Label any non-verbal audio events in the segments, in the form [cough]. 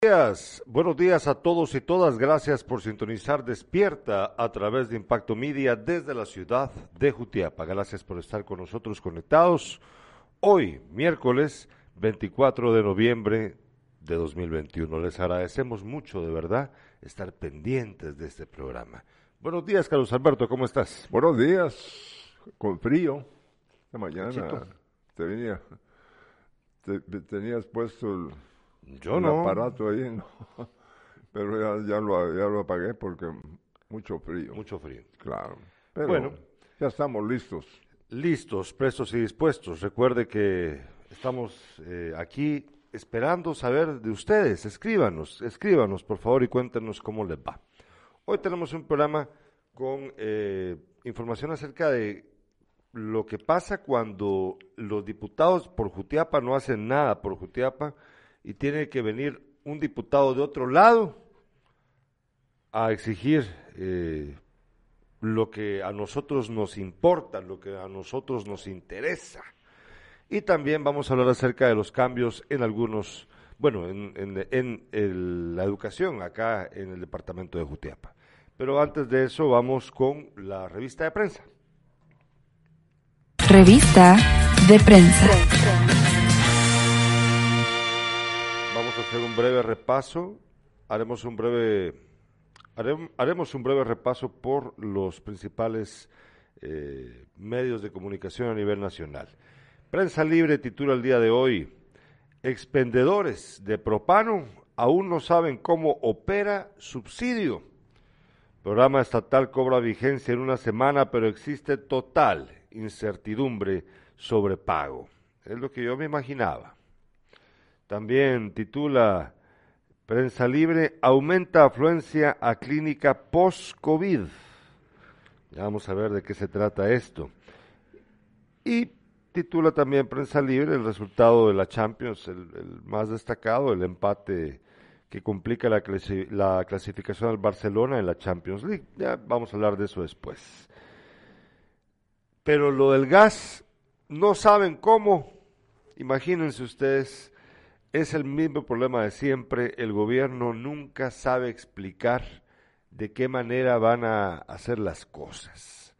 días, buenos días a todos y todas. Gracias por sintonizar Despierta a través de Impacto Media desde la ciudad de Jutiapa. Gracias por estar con nosotros conectados. Hoy, miércoles 24 de noviembre de 2021. Les agradecemos mucho, de verdad, estar pendientes de este programa. Buenos días, Carlos Alberto, ¿cómo estás? Buenos días, con frío. Esta mañana te venía, te, tenías puesto el yo no. aparato ahí, [laughs] no. Pero ya, ya, lo, ya lo apagué porque mucho frío. Mucho frío. Claro. Pero bueno, ya estamos listos. Listos, prestos y dispuestos. Recuerde que estamos eh, aquí esperando saber de ustedes. Escríbanos, escríbanos por favor y cuéntenos cómo les va. Hoy tenemos un programa con eh, información acerca de lo que pasa cuando los diputados por Jutiapa no hacen nada por Jutiapa y tiene que venir un diputado de otro lado a exigir eh, lo que a nosotros nos importa, lo que a nosotros nos interesa. Y también vamos a hablar acerca de los cambios en algunos, bueno, en, en, la educación acá en el departamento de Jutiapa. Pero antes de eso vamos con la revista de prensa. Revista de prensa. Un breve repaso. Haremos un breve, haremos un breve repaso por los principales eh, medios de comunicación a nivel nacional. Prensa Libre titula el día de hoy, expendedores de propano aún no saben cómo opera subsidio. Programa estatal cobra vigencia en una semana, pero existe total incertidumbre sobre pago. Es lo que yo me imaginaba. También titula Prensa Libre, aumenta afluencia a clínica post-COVID. Ya vamos a ver de qué se trata esto. Y titula también Prensa Libre el resultado de la Champions, el, más destacado, el empate que complica la, la, clasificación al Barcelona en la Champions League. Ya vamos a hablar de eso después. Pero lo del gas, no saben cómo. Imagínense ustedes es el mismo problema de siempre. El gobierno nunca sabe explicar de qué manera van a hacer las cosas.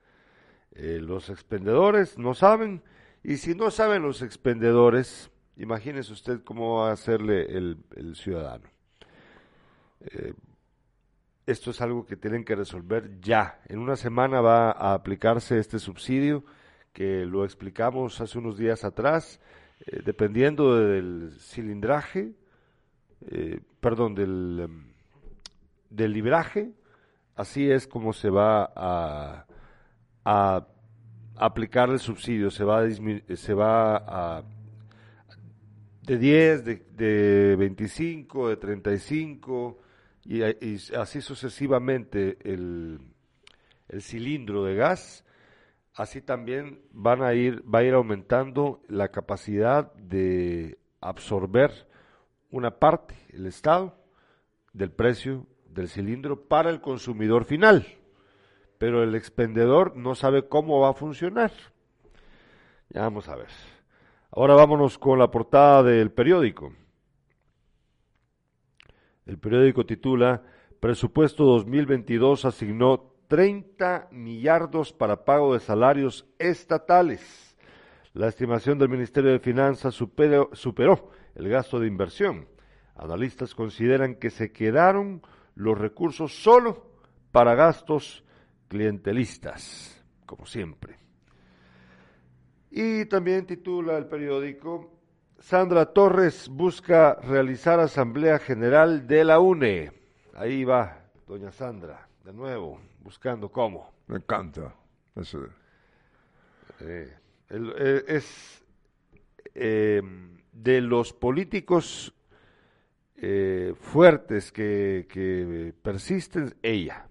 Eh, los expendedores no saben, y si no saben los expendedores, imagínese usted cómo va a hacerle el, ciudadano. Eh, esto es algo que tienen que resolver ya. En una semana va a aplicarse este subsidio que lo explicamos hace unos días atrás eh, dependiendo del cilindraje, eh, perdón, del, em, del libraje, así es como se va a, a aplicar el subsidio, se va a, se va a de 10, de, de 25, de 35 y, y así sucesivamente el, el cilindro de gas así también van a ir, va a ir aumentando la capacidad de absorber una parte, el Estado, del precio del cilindro para el consumidor final. Pero el expendedor no sabe cómo va a funcionar. Ya vamos a ver. Ahora vámonos con la portada del periódico. El periódico titula Presupuesto 2022 asignó 30 millardos para pago de salarios estatales. La estimación del Ministerio de Finanzas superó, superó el gasto de inversión. Analistas consideran que se quedaron los recursos solo para gastos clientelistas, como siempre. Y también titula el periódico, Sandra Torres busca realizar Asamblea General de la UNE. Ahí va, doña Sandra, de nuevo, buscando cómo. Me encanta. Eh, eh, es eh, de los políticos fuertes que, persisten, ella.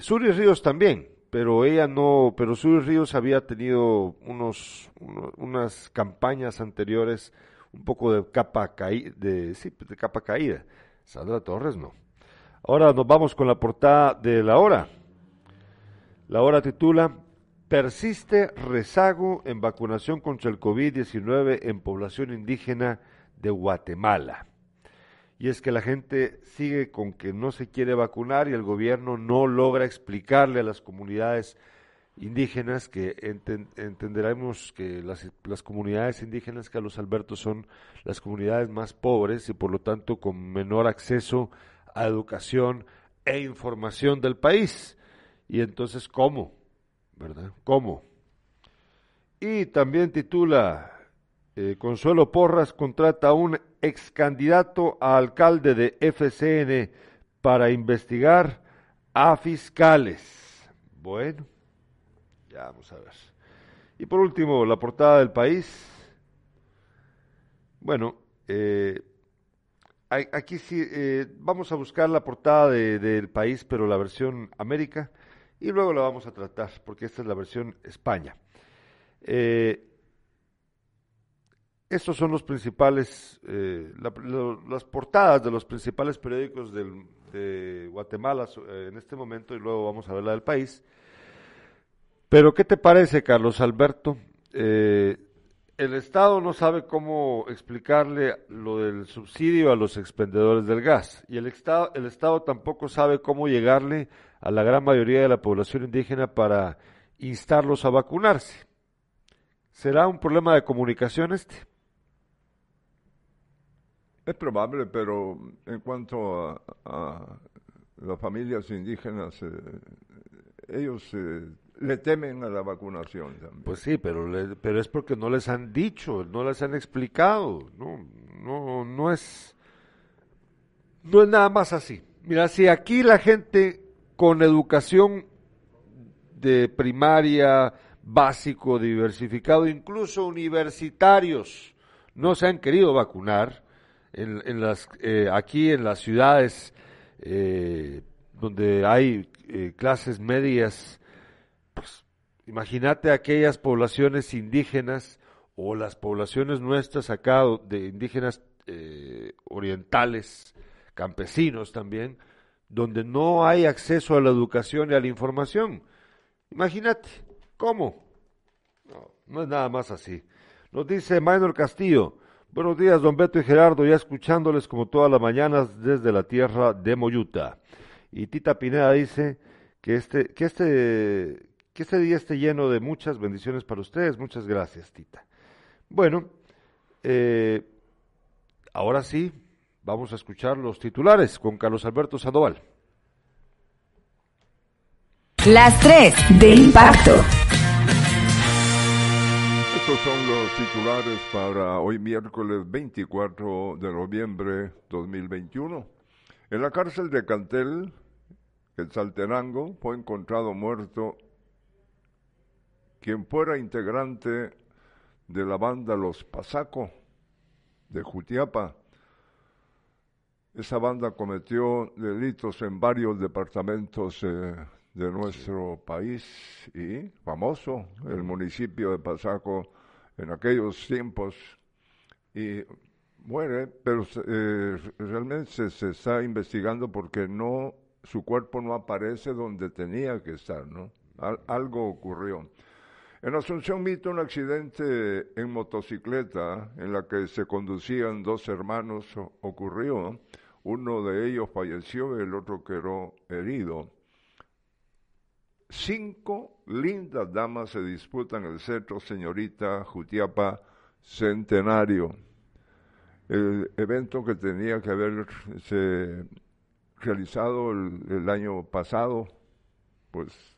Suri Ríos también, pero ella no, pero Suri Ríos había tenido unos, unas campañas anteriores un poco de capa caída, de, sí, de capa caída. Sandra Torres no. Ahora nos vamos con la portada de la hora. La hora titula Persiste rezago en vacunación contra el COVID-19 en población indígena de Guatemala. y es que la gente sigue con que no se quiere vacunar y el gobierno no logra explicarle a las comunidades indígenas que entenderemos que las, comunidades indígenas, Carlos Alberto, son las comunidades más pobres y por lo tanto con menor acceso a educación e información del país. Y entonces, ¿cómo? ¿Verdad? ¿Cómo? Y también titula eh, Consuelo Porras contrata a un ex candidato a alcalde de FCN para investigar a fiscales. Bueno, ya vamos a ver. Y por último, la portada del país. Bueno, eh, aquí sí, eh, vamos a buscar la portada del país, pero la versión América, y luego la vamos a tratar, porque esta es la versión España. Eh, estos son los principales, eh, las portadas de los principales periódicos de Guatemala eh, en este momento y luego vamos a ver la del país. Pero ¿qué te parece, Carlos Alberto? Eh, el Estado no sabe cómo explicarle lo del subsidio a los expendedores del gas y el Estado, el Estado tampoco sabe cómo llegarle a la gran mayoría de la población indígena para instarlos a vacunarse. ¿Será un problema de comunicación este? Es probable, pero en cuanto a, las familias indígenas, eh, ellos eh, le temen a la vacunación también. Pues sí, pero, pero es porque no les han dicho, no les han explicado. No, no, no es, no es nada más así. Mira, si aquí la gente con educación de primaria, básico, diversificado, incluso universitarios, no se han querido vacunar, en, las, eh, aquí en las ciudades eh, donde hay eh, clases medias, imagínate aquellas poblaciones indígenas o las poblaciones nuestras acá de indígenas orientales, campesinos también, donde no hay acceso a la educación y a la información. Imagínate, ¿cómo? No, no es nada más así. Nos dice Maynor Castillo, Buenos días, don Beto y Gerardo, ya escuchándoles como todas las mañanas desde la tierra de Moyuta. Y Tita Pineda dice que este, que este, que este día esté lleno de muchas bendiciones para ustedes. Muchas gracias, Tita. Bueno, eh, ahora sí, vamos a escuchar los titulares con Carlos Alberto Sandoval. Las tres de impacto. Estos son los titulares para hoy miércoles 24 de noviembre 2021. En la cárcel de Cantel, en Saltenango, fue encontrado muerto quien fuera integrante de la banda Los Pasaco de Jutiapa. Esa banda cometió delitos en varios departamentos eh, de nuestro país y famoso, el municipio de Pasaco en aquellos tiempos. Y muere, pero eh, realmente se, está investigando porque no su cuerpo no aparece donde tenía que estar, ¿no? algo ocurrió. En Asunción Mito, un accidente en motocicleta en la que se conducían dos hermanos ocurrió. Uno de ellos falleció y el otro quedó herido. Cinco lindas damas se disputan el centro señorita Jutiapa Centenario. El evento que tenía que haberse realizado el, año pasado, pues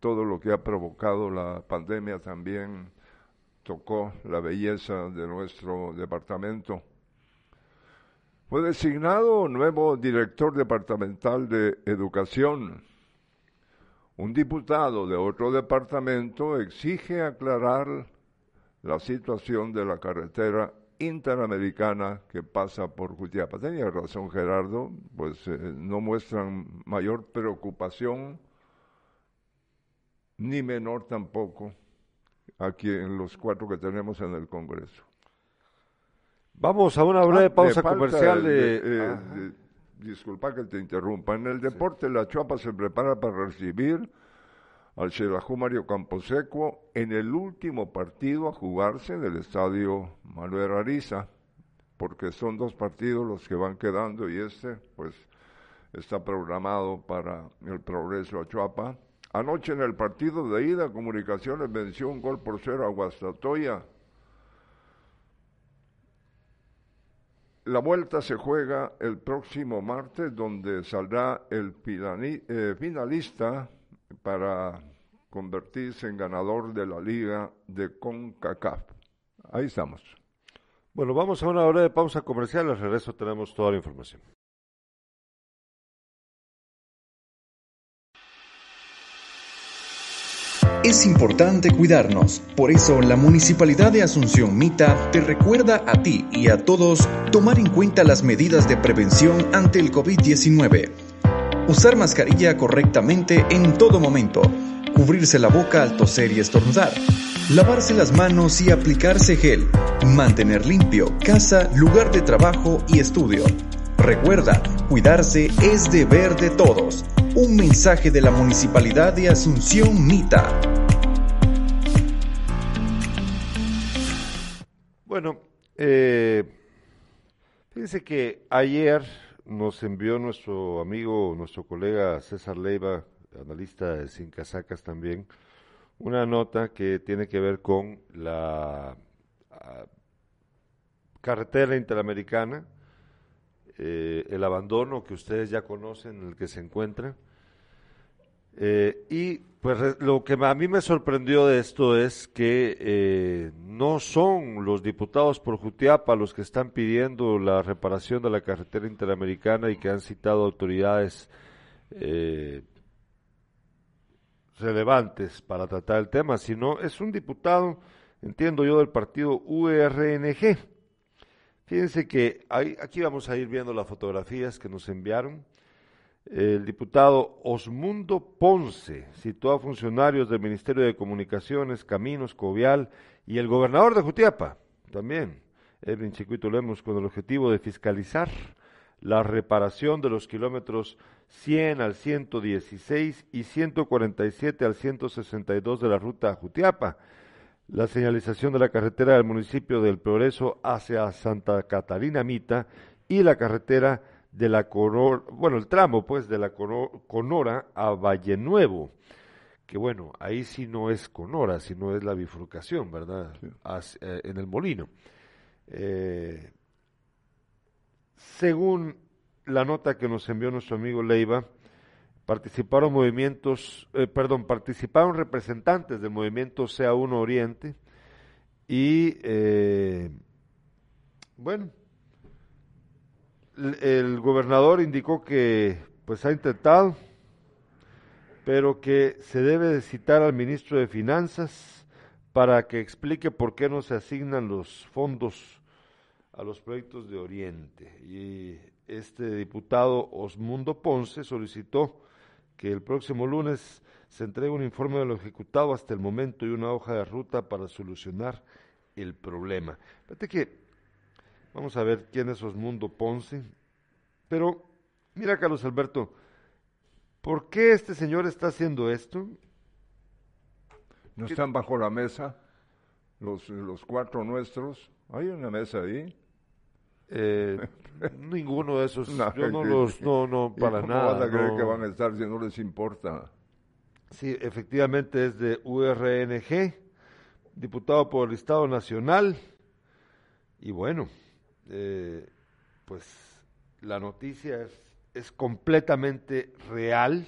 todo lo que ha provocado la pandemia también tocó la belleza de nuestro departamento. Fue designado nuevo director departamental de educación un diputado de otro departamento exige aclarar la situación de la carretera interamericana que pasa por Jutiapa. Tenía razón Gerardo, pues eh, no muestran mayor preocupación, ni menor tampoco, aquí en los cuatro que tenemos en el Congreso. Vamos a una breve ah, pausa comercial de disculpa que te interrumpa. En el deporte, la Chuapa se prepara para recibir al Xelajú Mario Camposeco en el último partido a jugarse del estadio Manuel Ariza. porque son dos partidos los que van quedando y este, pues, está programado para el progreso a Chuapa. Anoche en el partido de ida, Comunicaciones venció un gol por cero a Guastatoya. La vuelta se juega el próximo martes, donde saldrá el eh, finalista para convertirse en ganador de la liga de CONCACAF. Ahí estamos. Bueno, vamos a una hora de pausa comercial. Al regreso tenemos toda la información. Es importante cuidarnos, por eso la Municipalidad de Asunción Mita te recuerda a ti y a todos tomar en cuenta las medidas de prevención ante el COVID-19. Usar mascarilla correctamente en todo momento, cubrirse la boca al toser y estornudar, lavarse las manos y aplicarse gel, mantener limpio casa, lugar de trabajo y estudio. Recuerda, cuidarse es deber de todos. Un mensaje de la Municipalidad de Asunción Mita. Bueno, eh, fíjense que ayer nos envió nuestro amigo, nuestro colega César Leiva, analista de Sin Casacas también, una nota que tiene que ver con la ah, carretera interamericana, eh, el abandono que ustedes ya conocen en el que se encuentra. Eh, y pues lo que a mí me sorprendió de esto es que eh, no son los diputados por Jutiapa los que están pidiendo la reparación de la carretera interamericana y que han citado autoridades relevantes para tratar el tema, sino es un diputado, entiendo yo, del partido URNG Fíjense que aquí vamos a ir viendo las fotografías que nos enviaron. El diputado Osmundo Ponce citó a funcionarios del Ministerio de Comunicaciones, Caminos, Covial y el gobernador de Jutiapa, también, Edwin Chiquito Lemos, con el objetivo de fiscalizar la reparación de los kilómetros 100 al 116 y 147 al 162 de la ruta Jutiapa la señalización de la carretera del municipio del Progreso hacia Santa Catarina Mita y la carretera de la Conora, bueno, el tramo pues de la Conora a Valle Nuevo, que bueno, ahí sí no es Conora, sino es la bifurcación, ¿verdad? Eh, en el molino. Eh, según la nota que nos envió nuestro amigo Leiva, participaron movimientos, eh, perdón, participaron representantes del movimiento Sea Uno Oriente y eh, bueno, el, gobernador indicó que pues ha intentado, pero que se debe de citar al ministro de Finanzas para que explique por qué no se asignan los fondos a los proyectos de Oriente. Y este diputado Osmundo Ponce solicitó que el próximo lunes se entregue un informe del ejecutado hasta el momento y una hoja de ruta para solucionar el problema. Fíjate que vamos a ver quién es Osmundo Ponce, pero mira Carlos Alberto, ¿por qué este señor está haciendo esto? ¿No están bajo la mesa los, los cuatro nuestros? Hay una mesa ahí. Eh, [laughs] ninguno de esos, yo no los, no, no, [laughs] para nada. van a creer que van a estar si no les importa? Sí, efectivamente es de URNG, diputado por el Estado Nacional, y bueno, eh, pues la noticia es, es completamente real.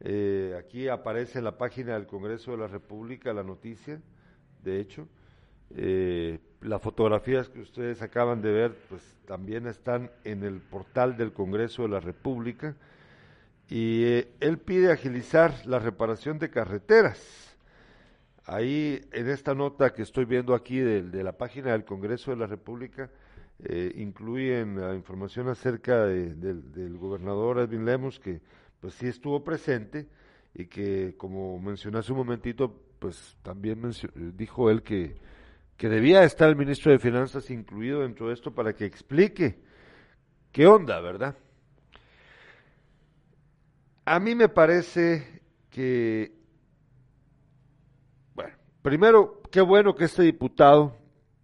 Eh, aquí aparece en la página del Congreso de la República la noticia, de hecho. Eh, las fotografías que ustedes acaban de ver, pues también están en el portal del Congreso de la República. Y eh, él pide agilizar la reparación de carreteras. Ahí, en esta nota que estoy viendo aquí de, la página del Congreso de la República, eh, incluyen la información acerca del gobernador Edwin Lemos, que pues sí estuvo presente y que, como mencioné hace un momentito, pues también dijo él que que debía estar el ministro de Finanzas incluido dentro de esto para que explique qué onda, ¿verdad? A mí me parece que, bueno, primero, qué bueno que este diputado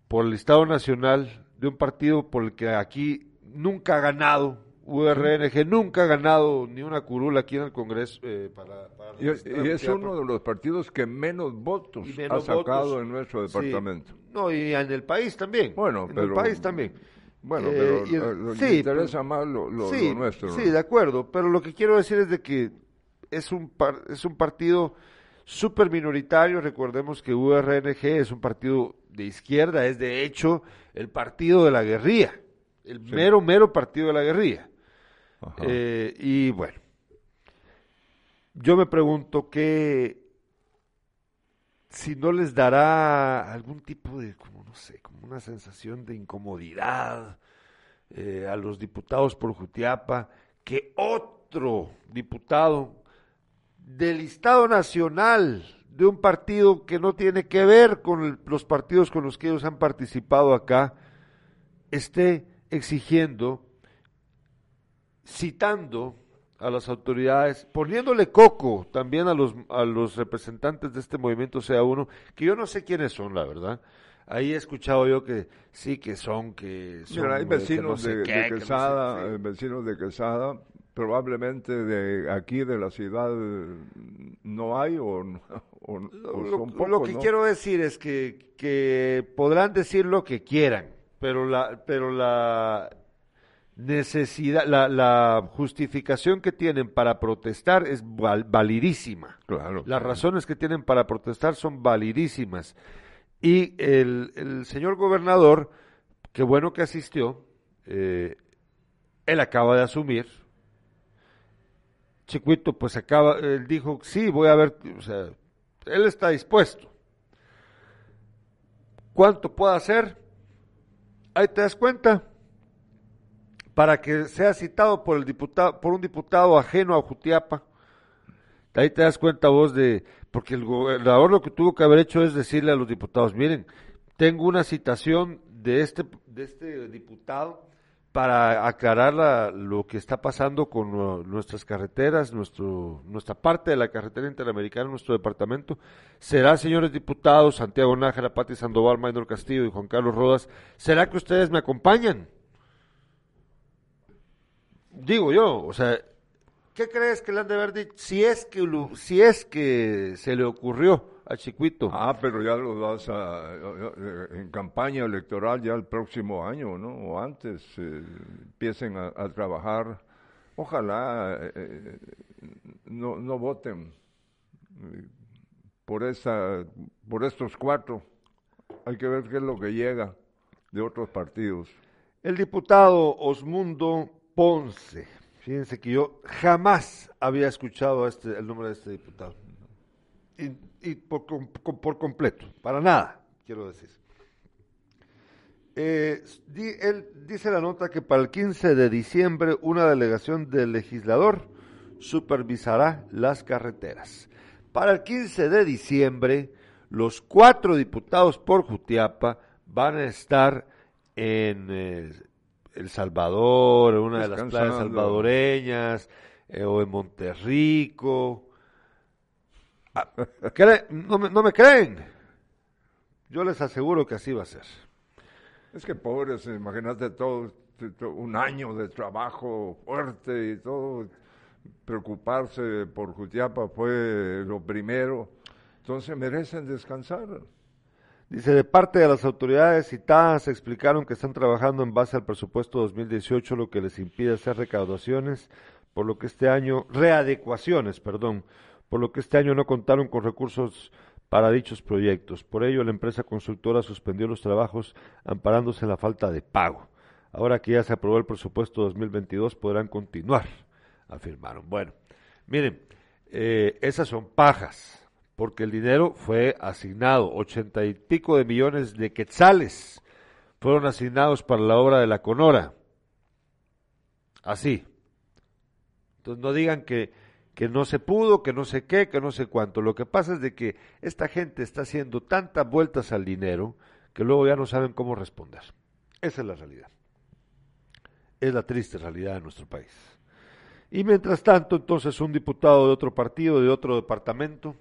por el Estado Nacional de un partido por el que aquí nunca ha ganado, URNG nunca ha ganado ni una curula aquí en el Congreso. Eh, para, y, es uno de los partidos que menos votos ha sacado en nuestro departamento. No, y en el país también. Bueno, en pero... el país también. Bueno, pero eh, sí, interesa más lo, nuestro. Sí, de acuerdo, pero lo que quiero decir es de que es un, es un partido súper minoritario. Recordemos que URNG es un partido de izquierda, es de hecho el partido de la guerrilla, el mero, mero partido de la guerrilla. Eh, y bueno, yo me pregunto que si no les dará algún tipo de, como no sé, como una sensación de incomodidad eh, a los diputados por Jutiapa, que otro diputado del Estado Nacional de un partido que no tiene que ver con los partidos con los que ellos han participado acá, esté exigiendo, citando a las autoridades, poniéndole coco también a los, a los representantes de este movimiento sea uno, que yo no sé quiénes son, la verdad. Ahí he escuchado yo que sí que son, que son. hay vecinos de, Quesada, vecinos de Quesada, probablemente de aquí de la ciudad no hay o, son pocos, lo que quiero decir es que, que podrán decir lo que quieran pero la pero la necesidad la, la justificación que tienen para protestar es validísima claro las razones que tienen para protestar son validísimas y el, el señor gobernador qué bueno que asistió eh, él acaba de asumir Chiquito pues acaba, él dijo, sí, voy a ver, o sea, él está dispuesto. ¿Cuánto puede hacer? Ahí te das cuenta. Para que sea citado por el diputado, por un diputado ajeno a Jutiapa. Ahí te das cuenta vos de, porque el gobernador lo que tuvo que haber hecho es decirle a los diputados, miren, tengo una citación de este, de este diputado para aclarar lo que está pasando con nuestras carreteras, nuestro, nuestra parte de la carretera interamericana, nuestro departamento, será, señores diputados, Santiago Nájera, Pati Sandoval, Maynor Castillo y Juan Carlos Rodas, ¿será que ustedes me acompañan? Digo yo, o sea, ¿qué crees que le han de haber dicho? Si es que, si es que se le ocurrió a Chiquito. Ah, pero ya lo das en campaña electoral ya el próximo año, ¿no? O antes eh, empiecen a, trabajar. Ojalá eh, eh, no, no voten por esa, por estos cuatro. Hay que ver qué es lo que llega de otros partidos. El diputado Osmundo Ponce. Fíjense que yo jamás había escuchado este, el nombre de este diputado y, por, completo, para nada, quiero decir. Eh, él dice la nota que para el 15 de diciembre una delegación del legislador supervisará las carreteras. Para el 15 de diciembre, los cuatro diputados por Jutiapa van a estar en eh, El Salvador, en una de las playas salvadoreñas, eh, o en Monterrico, Ah, ¿No me, ¿No me creen? Yo les aseguro que así va a ser. Es que pobres, imagínate todo, un año de trabajo fuerte y todo, preocuparse por Jutiapa fue lo primero, entonces merecen descansar. Dice, de parte de las autoridades citadas explicaron que están trabajando en base al presupuesto 2018, lo que les impide hacer recaudaciones, por lo que este año, readecuaciones, perdón, por lo que este año no contaron con recursos para dichos proyectos. Por ello, la empresa consultora suspendió los trabajos amparándose en la falta de pago. Ahora que ya se aprobó el presupuesto 2022, podrán continuar, afirmaron. Bueno, miren, eh, esas son pajas, porque el dinero fue asignado, ochenta y pico de millones de quetzales fueron asignados para la obra de la Conora. Así. Entonces no digan que que no se pudo, que no sé qué, que no sé cuánto. Lo que pasa es de que esta gente está haciendo tantas vueltas al dinero que luego ya no saben cómo responder. Esa es la realidad. Es la triste realidad de nuestro país. Y mientras tanto, entonces, un diputado de otro partido, de otro departamento,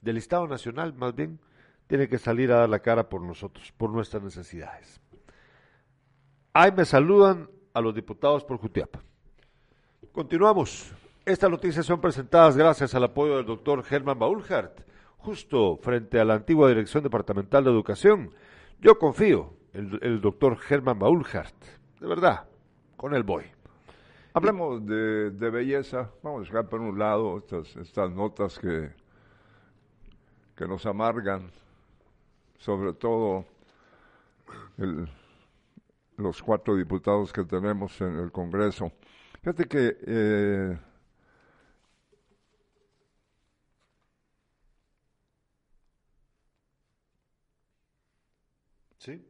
del Estado Nacional más bien, tiene que salir a dar la cara por nosotros, por nuestras necesidades. Ahí me saludan a los diputados por Jutiapa. Continuamos. Estas noticias son presentadas gracias al apoyo del doctor Germán Baulhart, justo frente a la antigua Dirección Departamental de Educación. Yo confío en el, doctor Germán Baulhart. De verdad, con él voy. Hablemos de, belleza. Vamos a dejar por un lado estas, estas notas que, que nos amargan, sobre todo los cuatro diputados que tenemos en el Congreso. Fíjate que eh, Sí.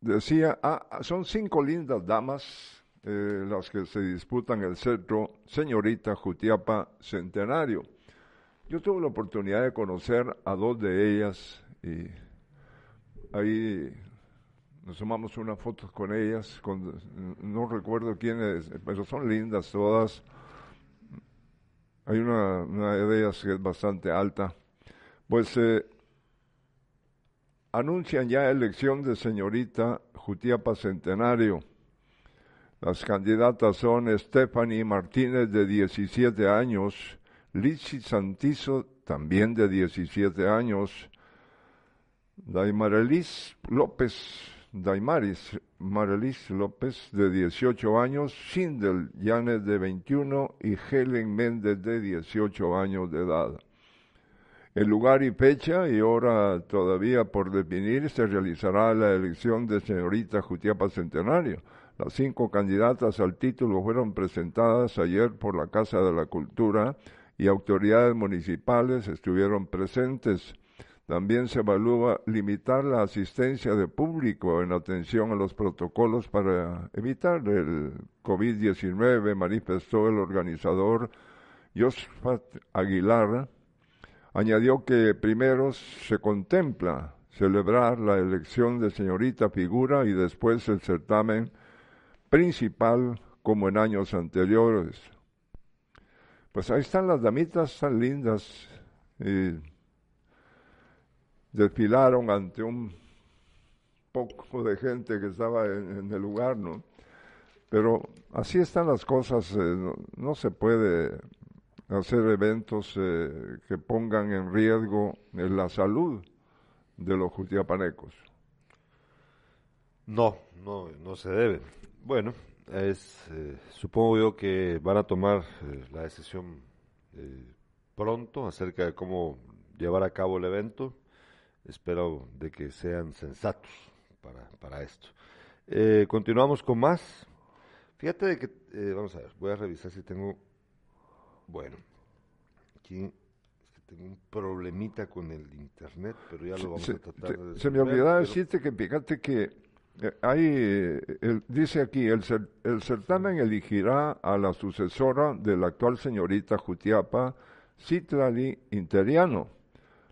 Decía, ah, son cinco lindas damas eh, las que se disputan el centro Señorita Jutiapa Centenario. Yo tuve la oportunidad de conocer a dos de ellas y ahí nos tomamos unas fotos con ellas, con, no recuerdo quiénes, pero son lindas todas. Hay una, de ellas que es bastante alta. Pues eh, anuncian ya elección de señorita Jutiapa Centenario. Las candidatas son Stephanie Martínez, de 17 años, Lizy Santizo, también de 17 años, Daimarelis López, Daimaris Marelis López, de 18 años, Sindel Yanes, de 21 y Helen Méndez, de 18 años de edad. El lugar y fecha y hora todavía por definir se realizará la elección de señorita Jutiapa Centenario. Las cinco candidatas al título fueron presentadas ayer por la Casa de la Cultura y autoridades municipales estuvieron presentes. También se evalúa limitar la asistencia de público en atención a los protocolos para evitar el COVID-19, manifestó el organizador Josfat Aguilar Añadió que primero se contempla celebrar la elección de señorita figura y después el certamen principal como en años anteriores. Pues ahí están las damitas tan lindas y desfilaron ante un poco de gente que estaba en, el lugar, ¿no? Pero así están las cosas, eh, no, se puede hacer eventos eh, que pongan en riesgo eh, la salud de los jutiapanecos. No, no, no se debe. Bueno, es, eh, supongo yo que van a tomar la decisión pronto acerca de cómo llevar a cabo el evento. Espero de que sean sensatos para, para esto. continuamos con más. Fíjate de que, vamos a ver, voy a revisar si tengo bueno, aquí tengo un problemita con el internet, pero ya lo vamos a tratar de Se me olvidaba decirte que fíjate que eh, hay, dice aquí, el, el certamen elegirá a la sucesora de la actual señorita Jutiapa, Citlali Interiano.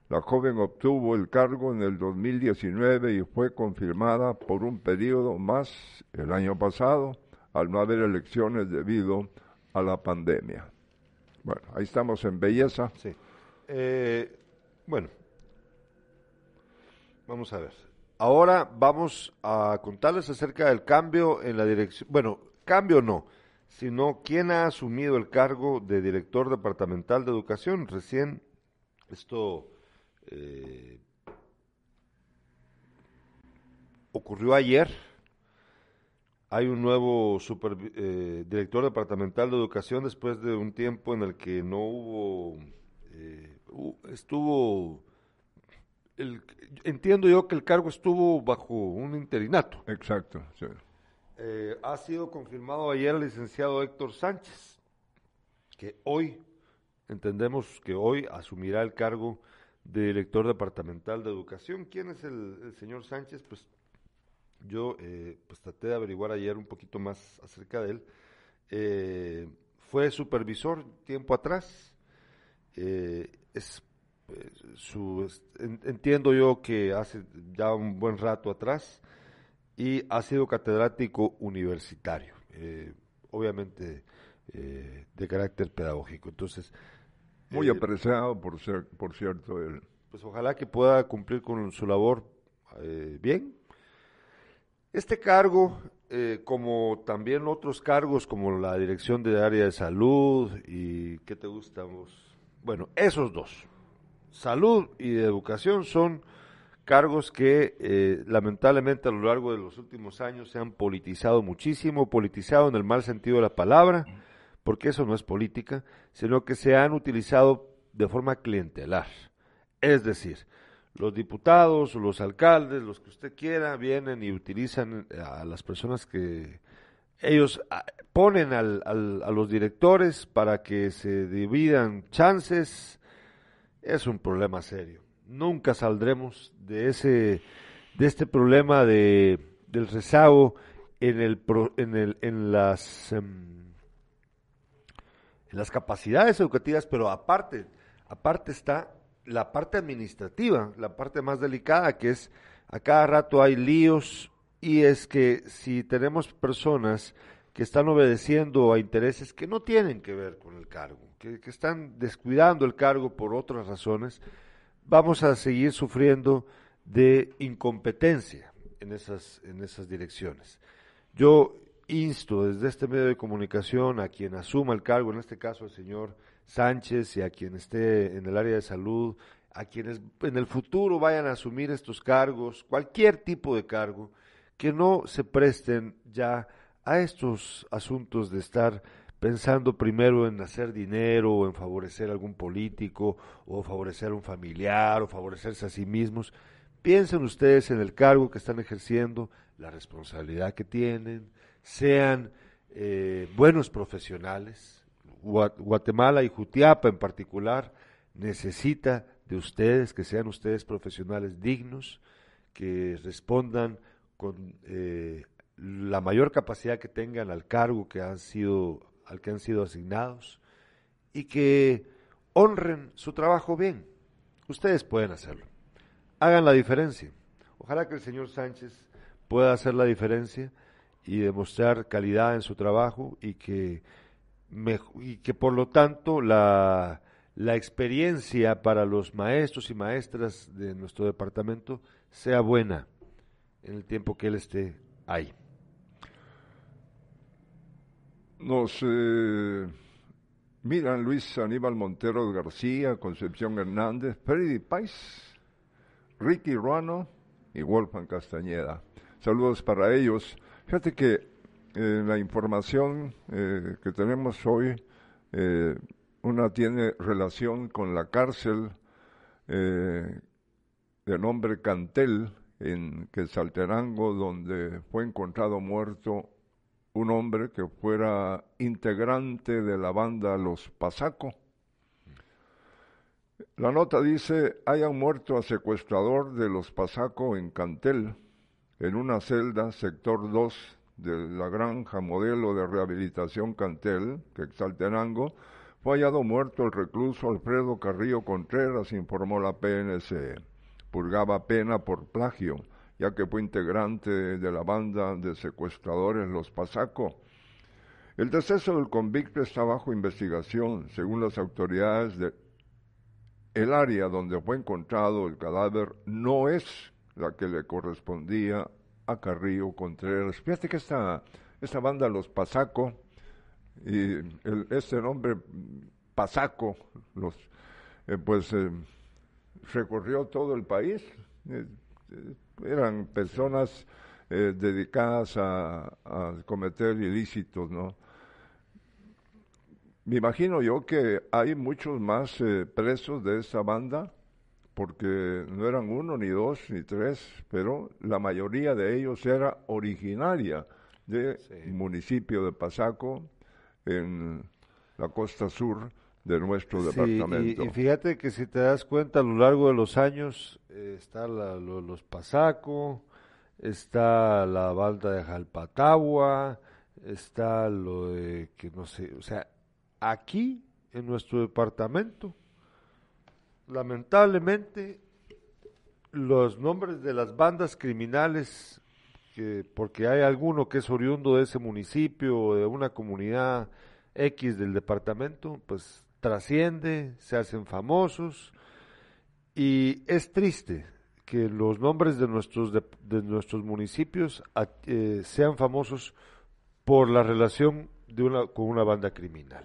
La joven obtuvo el cargo en el 2019 y fue confirmada por un periodo más el año pasado, al no haber elecciones debido a la pandemia. Bueno, ahí estamos en belleza. Sí. Eh, bueno, vamos a ver. Ahora vamos a contarles acerca del cambio en la dirección. Bueno, cambio no, sino quién ha asumido el cargo de director departamental de educación. Recién esto eh, ocurrió ayer hay un nuevo eh, director departamental de educación después de un tiempo en el que no hubo, eh, estuvo, el, entiendo yo que el cargo estuvo bajo un interinato. Exacto. Eh, ha sido confirmado ayer el licenciado Héctor Sánchez, que hoy, entendemos que hoy asumirá el cargo de director departamental de educación. ¿Quién es el, el señor Sánchez? Pues yo eh, pues traté de averiguar ayer un poquito más acerca de él. Eh, fue supervisor tiempo atrás. Es su, entiendo yo que hace ya un buen rato atrás y ha sido catedrático universitario, obviamente de carácter pedagógico. Entonces, muy apreciado por ser, por cierto, él. Pues ojalá que pueda cumplir con su labor bien Este cargo, eh, como también otros cargos como la dirección de área de salud y qué te gustamos, bueno, esos dos, salud y de educación son cargos que eh, lamentablemente a lo largo de los últimos años se han politizado muchísimo, politizado en el mal sentido de la palabra, porque eso no es política, sino que se han utilizado de forma clientelar. Es decir, los diputados, los alcaldes, los que usted quiera, vienen y utilizan a las personas que ellos ah, ponen al, a los directores para que se dividan chances. Es un problema serio. Nunca saldremos de ese de este problema de del rezago en el en el en las em, en las capacidades educativas, pero aparte aparte está la parte administrativa, la parte más delicada, que es a cada rato hay líos y es que si tenemos personas que están obedeciendo a intereses que no tienen que ver con el cargo, que, están descuidando el cargo por otras razones, vamos a seguir sufriendo de incompetencia en esas, en esas direcciones. Yo insto desde este medio de comunicación a quien asuma el cargo, en este caso el señor Sánchez y a quien esté en el área de salud, a quienes en el futuro vayan a asumir estos cargos, cualquier tipo de cargo, que no se presten ya a estos asuntos de estar pensando primero en hacer dinero o en favorecer a algún político o favorecer a un familiar o favorecerse a sí mismos. Piensen ustedes en el cargo que están ejerciendo, la responsabilidad que tienen, sean eh, buenos profesionales, Guatemala y Jutiapa en particular necesita de ustedes, que sean ustedes profesionales dignos, que respondan con eh, la mayor capacidad que tengan al cargo que han sido, al que han sido asignados y que honren su trabajo bien. Ustedes pueden hacerlo. Hagan la diferencia. Ojalá que el señor Sánchez pueda hacer la diferencia y demostrar calidad en su trabajo y que y que por lo tanto la, la experiencia para los maestros y maestras de nuestro departamento sea buena en el tiempo que él esté ahí. Nos eh, miran Luis Aníbal Montero García, Concepción Hernández, Freddy Pais, Ricky Ruano y Wolfgang Castañeda. Saludos para ellos. Fíjate que eh, la información eh, que tenemos hoy, eh, una tiene relación con la cárcel de nombre Cantel en Quetzaltenango, donde fue encontrado muerto un hombre que fuera integrante de la banda Los Pasaco. La nota dice, hayan muerto a secuestrador de Los Pasaco en Cantel, en una celda, sector 2 de la granja modelo de rehabilitación Cantel, que Exaltenango, fue hallado muerto el recluso Alfredo Carrillo Contreras, informó la PNC. Purgaba pena por plagio, ya que fue integrante de la banda de secuestradores Los Pasaco. El deceso del convicto está bajo investigación, según las autoridades de el área donde fue encontrado el cadáver no es la que le correspondía a Carrillo Contreras. Fíjate que esta, esta banda, los Pasaco, y este nombre Pasaco, los, eh, pues eh, recorrió todo el país. Eh, eran personas dedicadas a, a, cometer ilícitos, ¿no? Me imagino yo que hay muchos más presos de esa banda porque no eran uno, ni dos, ni tres, pero la mayoría de ellos era originaria del municipio de Pasaco, en la costa sur de nuestro departamento. Y, fíjate que si te das cuenta, a lo largo de los años eh, está los Pasaco, está la balda de Jalpatagua, está lo de que no sé, o sea, aquí en nuestro departamento lamentablemente los nombres de las bandas criminales, que, porque hay alguno que es oriundo de ese municipio o de una comunidad X del departamento, pues trasciende, se hacen famosos y es triste que los nombres de nuestros, de, nuestros municipios eh, sean famosos por la relación de una, con una banda criminal.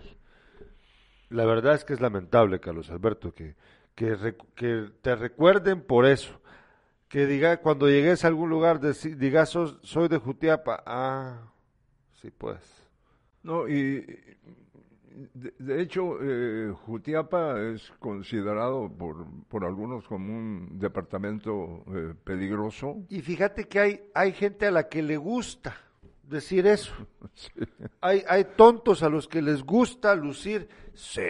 La verdad es que es lamentable, Carlos Alberto, que, que, te recuerden por eso. Que diga, cuando llegues a algún lugar, digas, soy de Jutiapa. Ah, sí, pues. No, y de, hecho, eh, Jutiapa es considerado por, por algunos como un departamento eh, peligroso. Y fíjate que hay, hay gente a la que le gusta decir eso. [laughs] Hay, hay tontos a los que les gusta lucir, sí,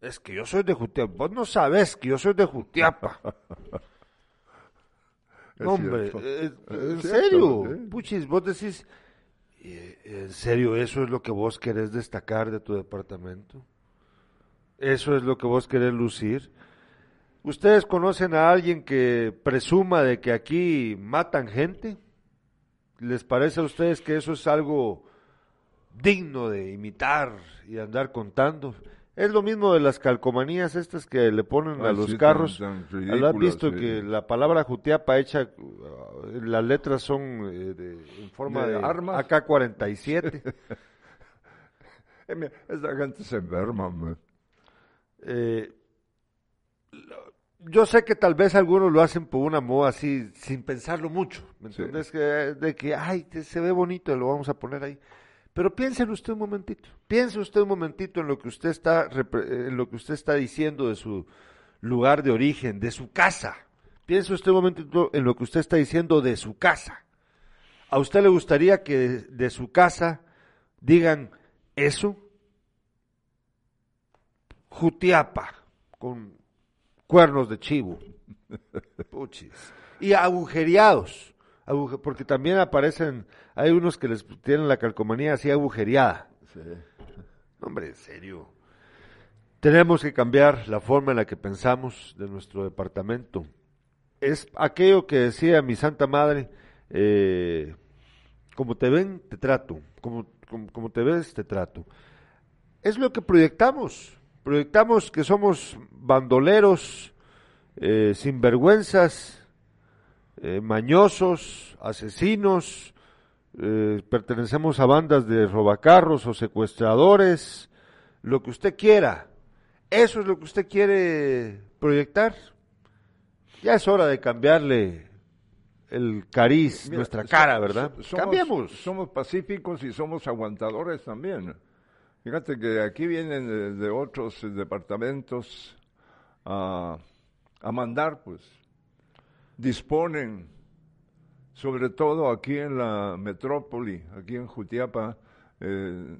es que yo soy de Jutiapa. Vos no sabes que yo soy de Jutiapa. [laughs] Hombre, eh, en serio, Puchis, vos decís, ¿En serio eso es lo que vos querés destacar de tu departamento? ¿Eso es lo que vos querés lucir? ¿Ustedes conocen a alguien que presuma de que aquí matan gente? ¿Les parece a ustedes que eso es algo digno de imitar y andar contando? Es lo mismo de las calcomanías estas que le ponen a los carros. ¿Has visto que la palabra Jutiapa hecha, uh, las letras son eh, en forma de, armas? AK-47. [laughs] Esta gente se enferma. Eh, yo sé que tal vez algunos lo hacen por una moda así, sin pensarlo mucho. ¿Me entiendes? Que, de que, ay, se ve bonito, lo vamos a poner ahí. Pero piensen usted un momentito, piense usted un momentito en lo que usted está en lo que usted está diciendo de su lugar de origen, de su casa. Piense usted un momentito en lo que usted está diciendo de su casa. ¿A usted le gustaría que de, su casa digan eso? Jutiapa, con cuernos de chivo. [laughs] Puchis. Y agujereados porque también aparecen, hay unos que les tienen la calcomanía así agujereada. hombre, en serio. Tenemos que cambiar la forma en la que pensamos de nuestro departamento. Es aquello que decía mi Santa Madre, eh, como te ven, te trato, como, como, te ves, te trato. Es lo que proyectamos. Proyectamos que somos bandoleros, eh, sinvergüenzas, eh, mañosos, asesinos, eh, pertenecemos a bandas de robacarros o secuestradores, lo que usted quiera. ¿Eso es lo que usted quiere proyectar? Ya es hora de cambiarle el cariz, nuestra cara, ¿verdad? Cambiemos. Somos pacíficos y somos aguantadores también. Fíjate que aquí vienen de, otros departamentos a, a mandar, pues, disponen, sobre todo aquí en la metrópoli, aquí en Jutiapa, eh,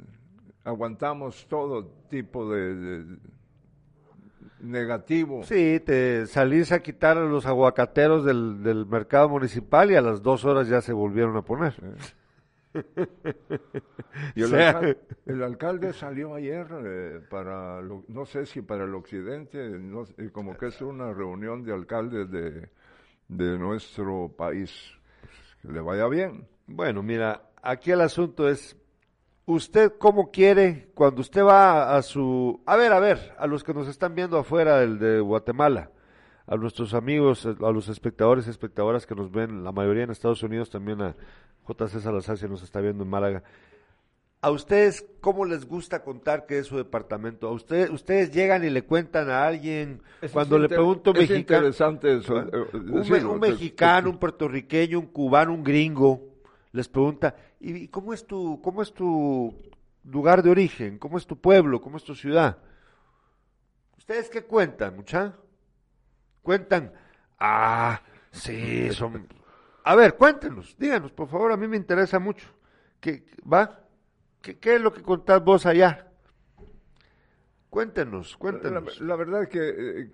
aguantamos todo tipo de, negativo. Sí, te salís a quitar a los aguacateros del, del, mercado municipal y a las dos horas ya se volvieron a poner. [laughs] y el, alcalde, salió ayer eh, para, no sé si para el occidente, eh, como que es una reunión de alcaldes de, de nuestro país. Le vaya bien. Bueno, mira, aquí el asunto es, ¿usted cómo quiere cuando usted va a su... A ver, a ver, a los que nos están viendo afuera del de Guatemala, a nuestros amigos, a los espectadores y espectadoras que nos ven, la mayoría en Estados Unidos, también a JC Salazar se nos está viendo en Málaga. ¿A ustedes cómo les gusta contar que es su departamento? ¿A ustedes, ustedes llegan y le cuentan a alguien cuando le pregunto es mexicano? interesante eso, eh, un, mexicano, un puertorriqueño, un cubano, un gringo les pregunta, ¿y cómo es tu cómo es tu lugar de origen? ¿Cómo es tu pueblo? ¿Cómo es tu ciudad? ¿Ustedes qué cuentan, mucha? Cuentan, ah, sí, son A ver, cuéntenos, díganos, por favor, a mí me interesa mucho. ¿Qué va? ¿Qué, es lo que contás vos allá? Cuéntenos, cuéntenos. La, verdad es que, eh,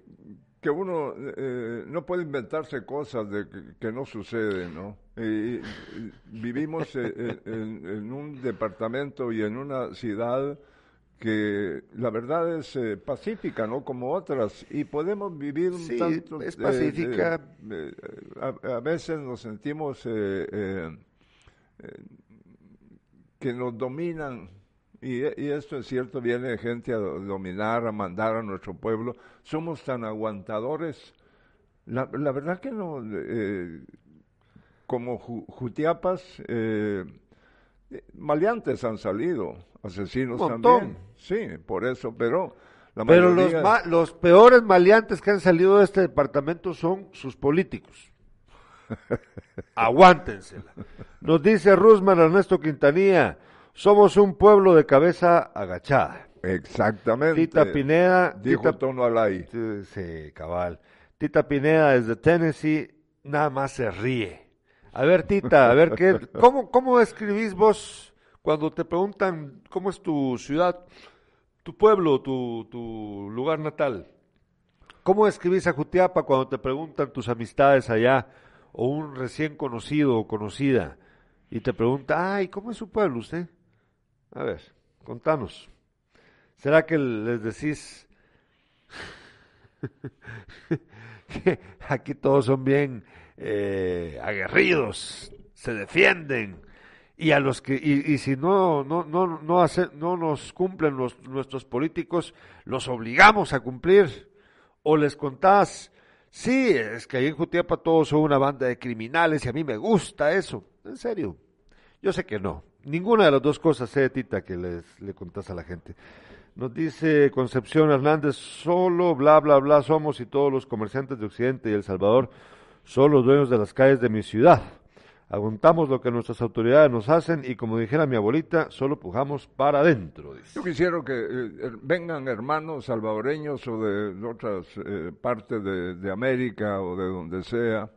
que uno eh, no puede inventarse cosas de que, no suceden, ¿no? vivimos en, un departamento y en una ciudad que la verdad es eh, pacífica, ¿no? Como otras, y podemos vivir un sí, es pacífica. a, veces nos sentimos que nos dominan. Y, esto es cierto, viene gente a dominar, a mandar a nuestro pueblo. Somos tan aguantadores La, la verdad que no, eh, como Jutiapas, eh, maleantes han salido, asesinos también. Sí, por eso, pero la Pero los, los peores maleantes que han salido de este departamento son sus políticos. Aguántensela. Nos dice Rusman Ernesto Quintanilla, somos un pueblo de cabeza agachada. Exactamente. Tita Pineda. Dijo Tita, tono al Sí, cabal. Tita Pineda desde Tennessee nada más se ríe. A ver, Tita, a ver, ¿qué, [laughs] cómo, ¿cómo escribís vos cuando te preguntan cómo es tu ciudad, tu pueblo, tu, tu lugar natal? ¿Cómo escribís a Jutiapa cuando te preguntan tus amistades allá o un recién conocido o conocida y te pregunta, ay, ¿cómo es su pueblo usted? A ver, contanos. ¿Será que les decís [laughs] que aquí todos son bien eh, aguerridos, se defienden? Y a los que y, si no no no no no nos cumplen nuestros políticos, los obligamos a cumplir o les contás Sí, es que ahí en Jutiapa todos son una banda de criminales y a mí me gusta eso. En serio. Yo sé que no. Ninguna de las dos cosas, eh, Tita, que les, le contás a la gente. Nos dice Concepción Hernández, solo bla, bla, bla somos y todos los comerciantes de Occidente y El Salvador son los dueños de las calles de mi ciudad. Aguantamos lo que nuestras autoridades nos hacen y como dijera mi abuelita, solo pujamos para adentro. Yo quisiera que eh, vengan hermanos salvadoreños o de otras eh, partes de, América o de donde sea,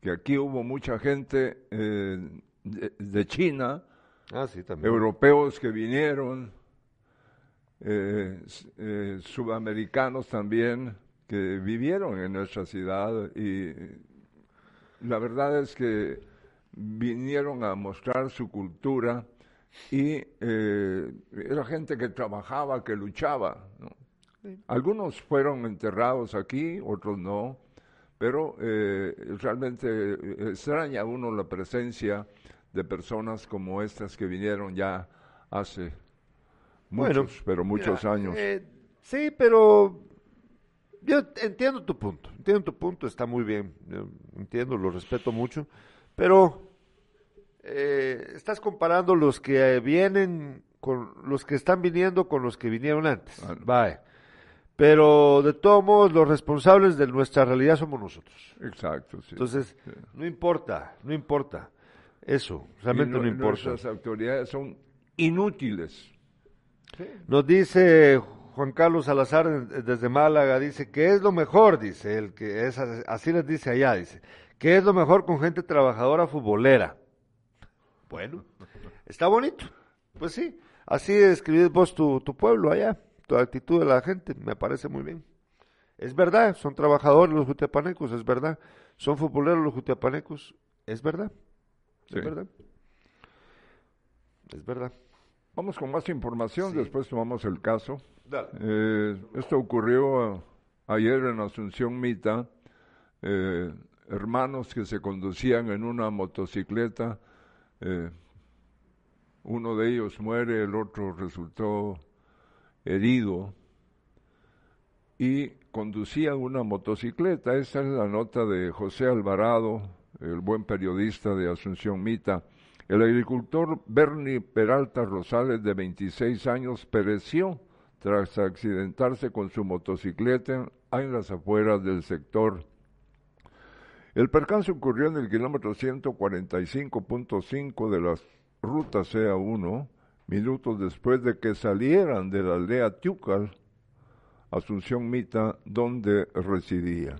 que aquí hubo mucha gente eh, de, China, ah, europeos que vinieron, sudamericanos también, que vivieron en nuestra ciudad y la verdad es que vinieron a mostrar su cultura y eh, era gente que trabajaba, que luchaba. Algunos fueron enterrados aquí, otros no, pero eh, realmente extraña uno la presencia de personas como estas que vinieron ya hace muchos, pero muchos años. Eh, sí, pero yo entiendo tu punto, entiendo tu punto, está muy bien, entiendo, lo respeto mucho. Pero eh, estás comparando los que vienen con los que están viniendo con los que vinieron antes. Vale. Pero de todos modos, los responsables de nuestra realidad somos nosotros. Exacto. Sí, Entonces, no importa, no importa. Eso, realmente no, importa. Nuestras autoridades son inútiles. Nos dice Juan Carlos Salazar desde Málaga, dice que es lo mejor, dice él, que es así les dice allá, dice ¿Qué es lo mejor con gente trabajadora futbolera? Bueno, [laughs] está bonito. Pues sí, así escribís vos tu, tu pueblo allá, tu actitud de la gente, me parece muy bien. Es verdad, son trabajadores los jutiapanecos, es verdad. Son futboleros los jutiapanecos, es verdad. Es verdad. Es verdad. Vamos con más información, después tomamos el caso. Eh, esto ocurrió ayer en Asunción Mita. Eh, hermanos que se conducían en una motocicleta. Eh, uno de ellos muere, el otro resultó herido y conducían una motocicleta. Esa es la nota de José Alvarado, el buen periodista de Asunción Mita. El agricultor Bernie Peralta Rosales, de 26 años, pereció tras accidentarse con su motocicleta en las afueras del sector el percance ocurrió en el kilómetro 145.5 de la ruta CA1, minutos después de que salieran de la aldea Tiucal, Asunción Mita, donde residía.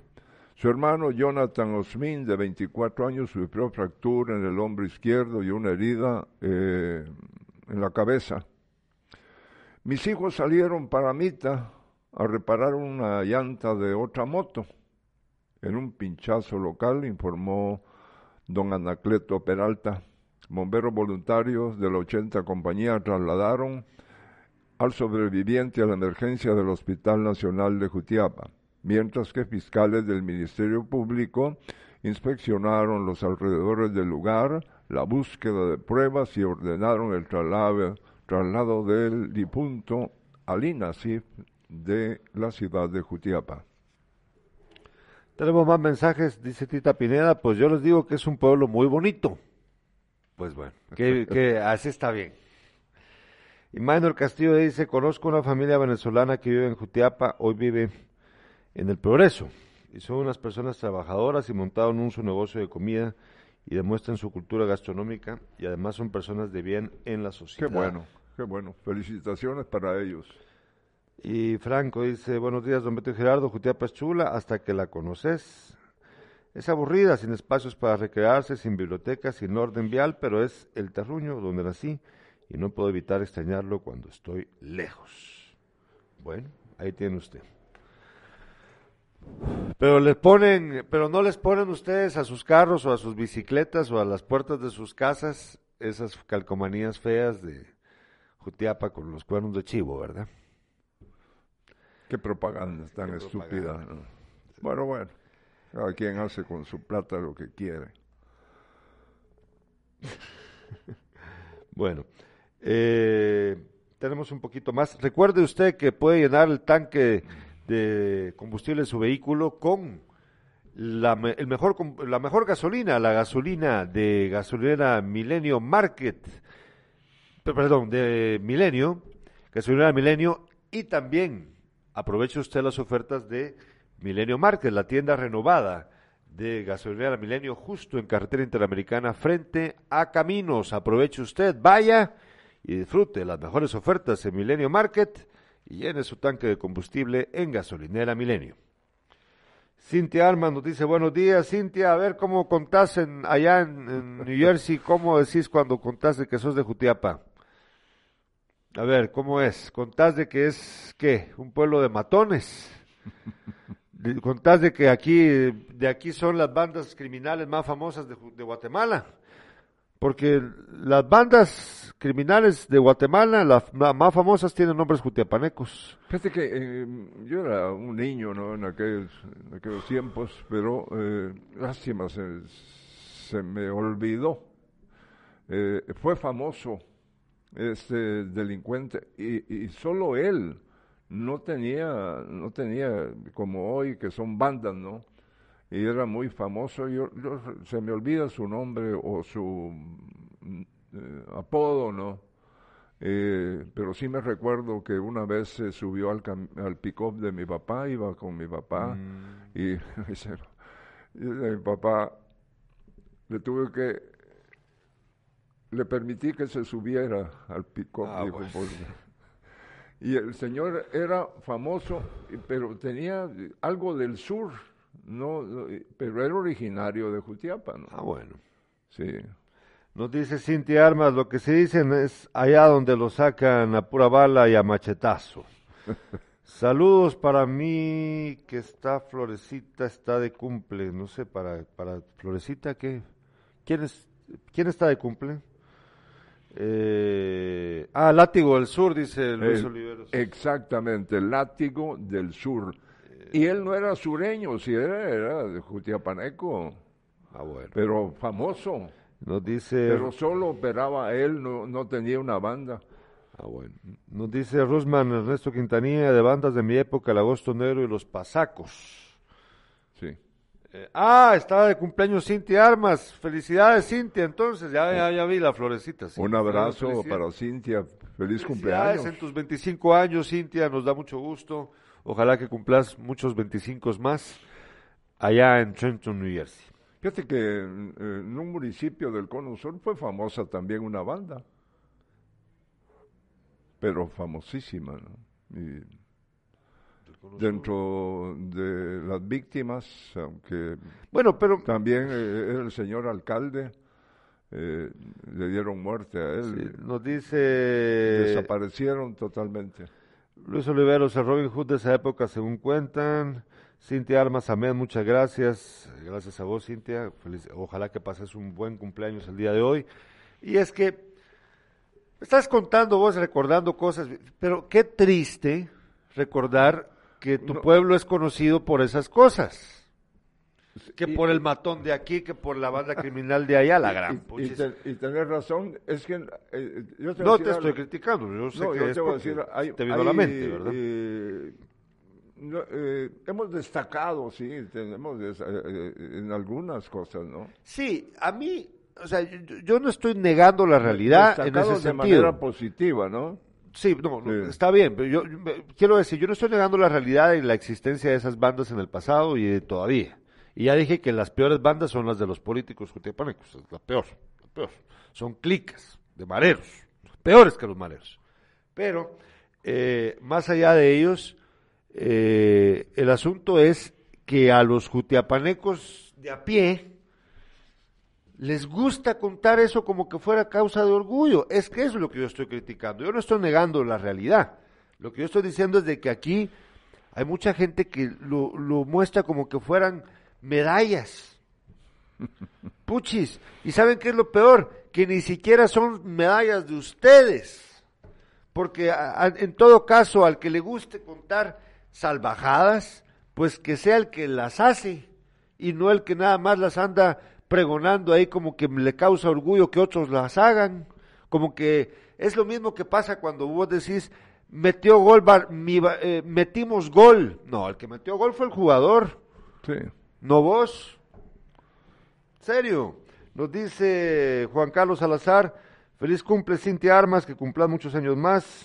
Su hermano Jonathan Osmin, de 24 años, sufrió fractura en el hombro izquierdo y una herida eh, en la cabeza. Mis hijos salieron para Mita a reparar una llanta de otra moto en un pinchazo local, informó don Anacleto Peralta. Bomberos voluntarios de la 80 compañía trasladaron al sobreviviente a la emergencia del Hospital Nacional de Jutiapa, mientras que fiscales del Ministerio Público inspeccionaron los alrededores del lugar, la búsqueda de pruebas y ordenaron el traslado, del difunto al INASIF de la ciudad de Jutiapa. Tenemos más mensajes, dice Tita Pineda, pues yo les digo que es un pueblo muy bonito. Pues bueno, [laughs] que, que así está bien. Y Maynor Castillo dice, conozco una familia venezolana que vive en Jutiapa, hoy vive en el Progreso. Y son unas personas trabajadoras y montaron un su negocio de comida y demuestran su cultura gastronómica y además son personas de bien en la sociedad. Qué bueno, qué bueno. Felicitaciones para ellos. Y Franco dice, buenos días, don Beto y Gerardo, Jutiapa es chula hasta que la conoces. Es aburrida, sin espacios para recrearse, sin biblioteca, sin orden vial, pero es el terruño donde nací y no puedo evitar extrañarlo cuando estoy lejos. Bueno, ahí tiene usted. Pero les ponen, pero no les ponen ustedes a sus carros o a sus bicicletas o a las puertas de sus casas esas calcomanías feas de Jutiapa con los cuernos de chivo, ¿verdad? Qué propaganda tan Qué estúpida. propaganda. ¿no? Bueno, bueno. Cada quien hace con su plata lo que quiere. [laughs] Bueno, eh, tenemos un poquito más. Recuerde usted que puede llenar el tanque de combustible de su vehículo con la, el mejor, la mejor gasolina, la gasolina de gasolinera Milenio Market, pe- perdón, de Milenio, gasolinera Milenio, y también aproveche usted las ofertas de Milenio Market, la tienda renovada de gasolinera Milenio, justo en carretera interamericana, frente a Caminos. Aproveche usted, vaya y disfrute las mejores ofertas en Milenio Market y llene su tanque de combustible en gasolinera Milenio. Cintia Armas nos dice, buenos días, Cintia, a ver cómo contás en, allá en, en New Jersey, cómo decís cuando contás de que sos de Jutiapa. A ver, ¿cómo es? ¿Contás de que es, qué, un pueblo de matones? [laughs] ¿Contás de que aquí, de aquí son las bandas criminales más famosas de, Guatemala? Porque las bandas criminales de Guatemala, las más famosas, tienen nombres jutiapanecos. Fíjate que eh, yo era un niño ¿no? en, aquellos, en aquellos tiempos, pero eh, lástima, se, se me olvidó. Eh, fue famoso este delincuente y, y solo él no tenía, no tenía como hoy que son bandas, ¿no? Y era muy famoso. Yo, yo- se me olvida su nombre o su mm, eh, apodo, ¿no? Eh, pero sí me recuerdo que una vez se subió al, cam- al pick-up de mi papá, iba con mi papá, y, dice, [laughs] y mi papá le tuve que, le permití que se subiera al pick-up, Ah, dijo, y el señor era famoso, pero tenía algo del sur, no, pero era originario de Jutiapa, ¿no? Ah, bueno. Sí. Nos dice Cintia Armas, lo que se dicen es allá donde lo sacan a pura bala y a machetazo. [laughs] Saludos para mí, que está Florecita, está de cumple, no sé, para, para Florecita, ¿qué? ¿Quién, es, ¿Quién está de cumple? Eh, ah, Látigo del Sur, dice Luis El- Oliveros. Exactamente, látigo del sur. Y él no era sureño, si era, era de Jutiapaneco, Ah, bueno. pero famoso. Nos dice... Pero solo operaba él, no, no tenía una banda. Ah, bueno. Nos dice Rusman Ernesto Quintanilla de bandas de mi época, el Agosto Negro y los Pasacos. Eh, ah, estaba de cumpleaños Cintia Armas. Felicidades, Cintia. Entonces, ya, ya, ya vi la florecita. Un abrazo para Cintia. Feliz cumpleaños. en tus 25 años, Cintia. Nos da mucho gusto. Ojalá que cumplas muchos 25 más allá en Trenton, New Jersey. Fíjate que eh, en un municipio del Cono Sur fue famosa también una banda. Pero famosísima, ¿no? Y dentro de las víctimas, aunque Bueno, pero También eh, el señor alcalde, eh, le dieron muerte a él. sí, nos dice Desaparecieron totalmente. Luis Oliveros, el Robin Hood de esa época, según cuentan. Cintia Armas, amén, muchas gracias. Gracias a vos, Cintia. Feliz- ojalá que pases un buen cumpleaños el día de hoy. Y es que estás contando vos, recordando cosas, pero qué triste recordar que tu No. pueblo es conocido por esas cosas. Que Y- por el matón de aquí, que por la banda criminal de allá, la [laughs] gran Y, y, te- y tenés razón, es que eh, yo te No te estoy algo. criticando, yo sé No, que yo es te voy a decir, hay- te vino a la hay, mente, ¿verdad? eh, no, eh, hemos destacado, sí, tenemos eh, eh, en algunas cosas, ¿no? Sí, a mí, o sea, yo, yo no estoy negando la realidad en Destacados ese de sentido. manera positiva, ¿no? Sí, no, está bien, pero yo, quiero decir, yo no estoy negando la realidad y la existencia de esas bandas en el pasado y de todavía. Y ya dije que las peores bandas son las de los políticos jutiapanecos, es la peor, la peor. Son clicas de mareros, peores que los mareros. Pero, eh, más allá de ellos, eh, el asunto es que a los jutiapanecos de a pie, les gusta contar eso como que fuera causa de orgullo. Es que eso es lo que yo estoy criticando. Yo no estoy negando la realidad. Lo que yo estoy diciendo es de que aquí hay mucha gente que lo, lo muestra como que fueran medallas. [laughs] Puchis. ¿Y saben qué es lo peor? Que ni siquiera son medallas de ustedes. Porque a- a- en todo caso, al que le guste contar salvajadas, pues que sea el que las hace y no el que nada más las anda pregonando ahí como que le causa orgullo que otros las hagan. Como que es lo mismo que pasa cuando vos decís, metió gol, Bar- mi Ba- eh, metimos gol. No, el que metió gol fue el jugador, Sí. no vos. Serio. Nos dice Juan Carlos Salazar, feliz cumple Cintia Armas, que cumpla muchos años más.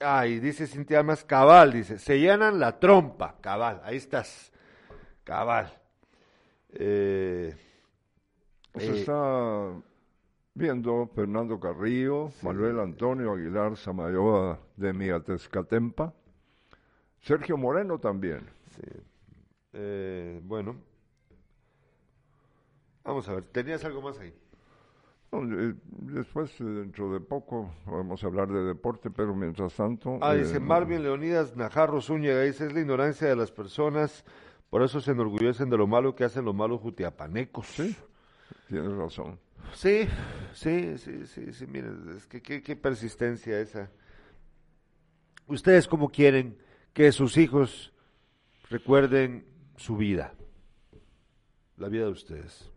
Ay, dice Cintia Armas, cabal, dice, se llenan la trompa, cabal, ahí estás, cabal. Eh, Se eh, está viendo Fernando Carrillo, Manuel Antonio Aguilar Samayoa de Miatezcatempa, Sergio Moreno también. eh, bueno, vamos a ver, ¿tenías algo más ahí? Eh, Después, eh, dentro de poco, vamos a hablar de deporte, pero mientras tanto... Ah, eh, dice Marvin Leonidas Najarro Zúñiga, dice, es la ignorancia de las personas, por eso se enorgullecen de lo malo que hacen los malos jutiapanecos. Sí. Tienes razón. Sí, sí, sí, sí, sí, miren, es que qué, persistencia esa. ¿Ustedes cómo quieren que sus hijos recuerden su vida? La vida de ustedes.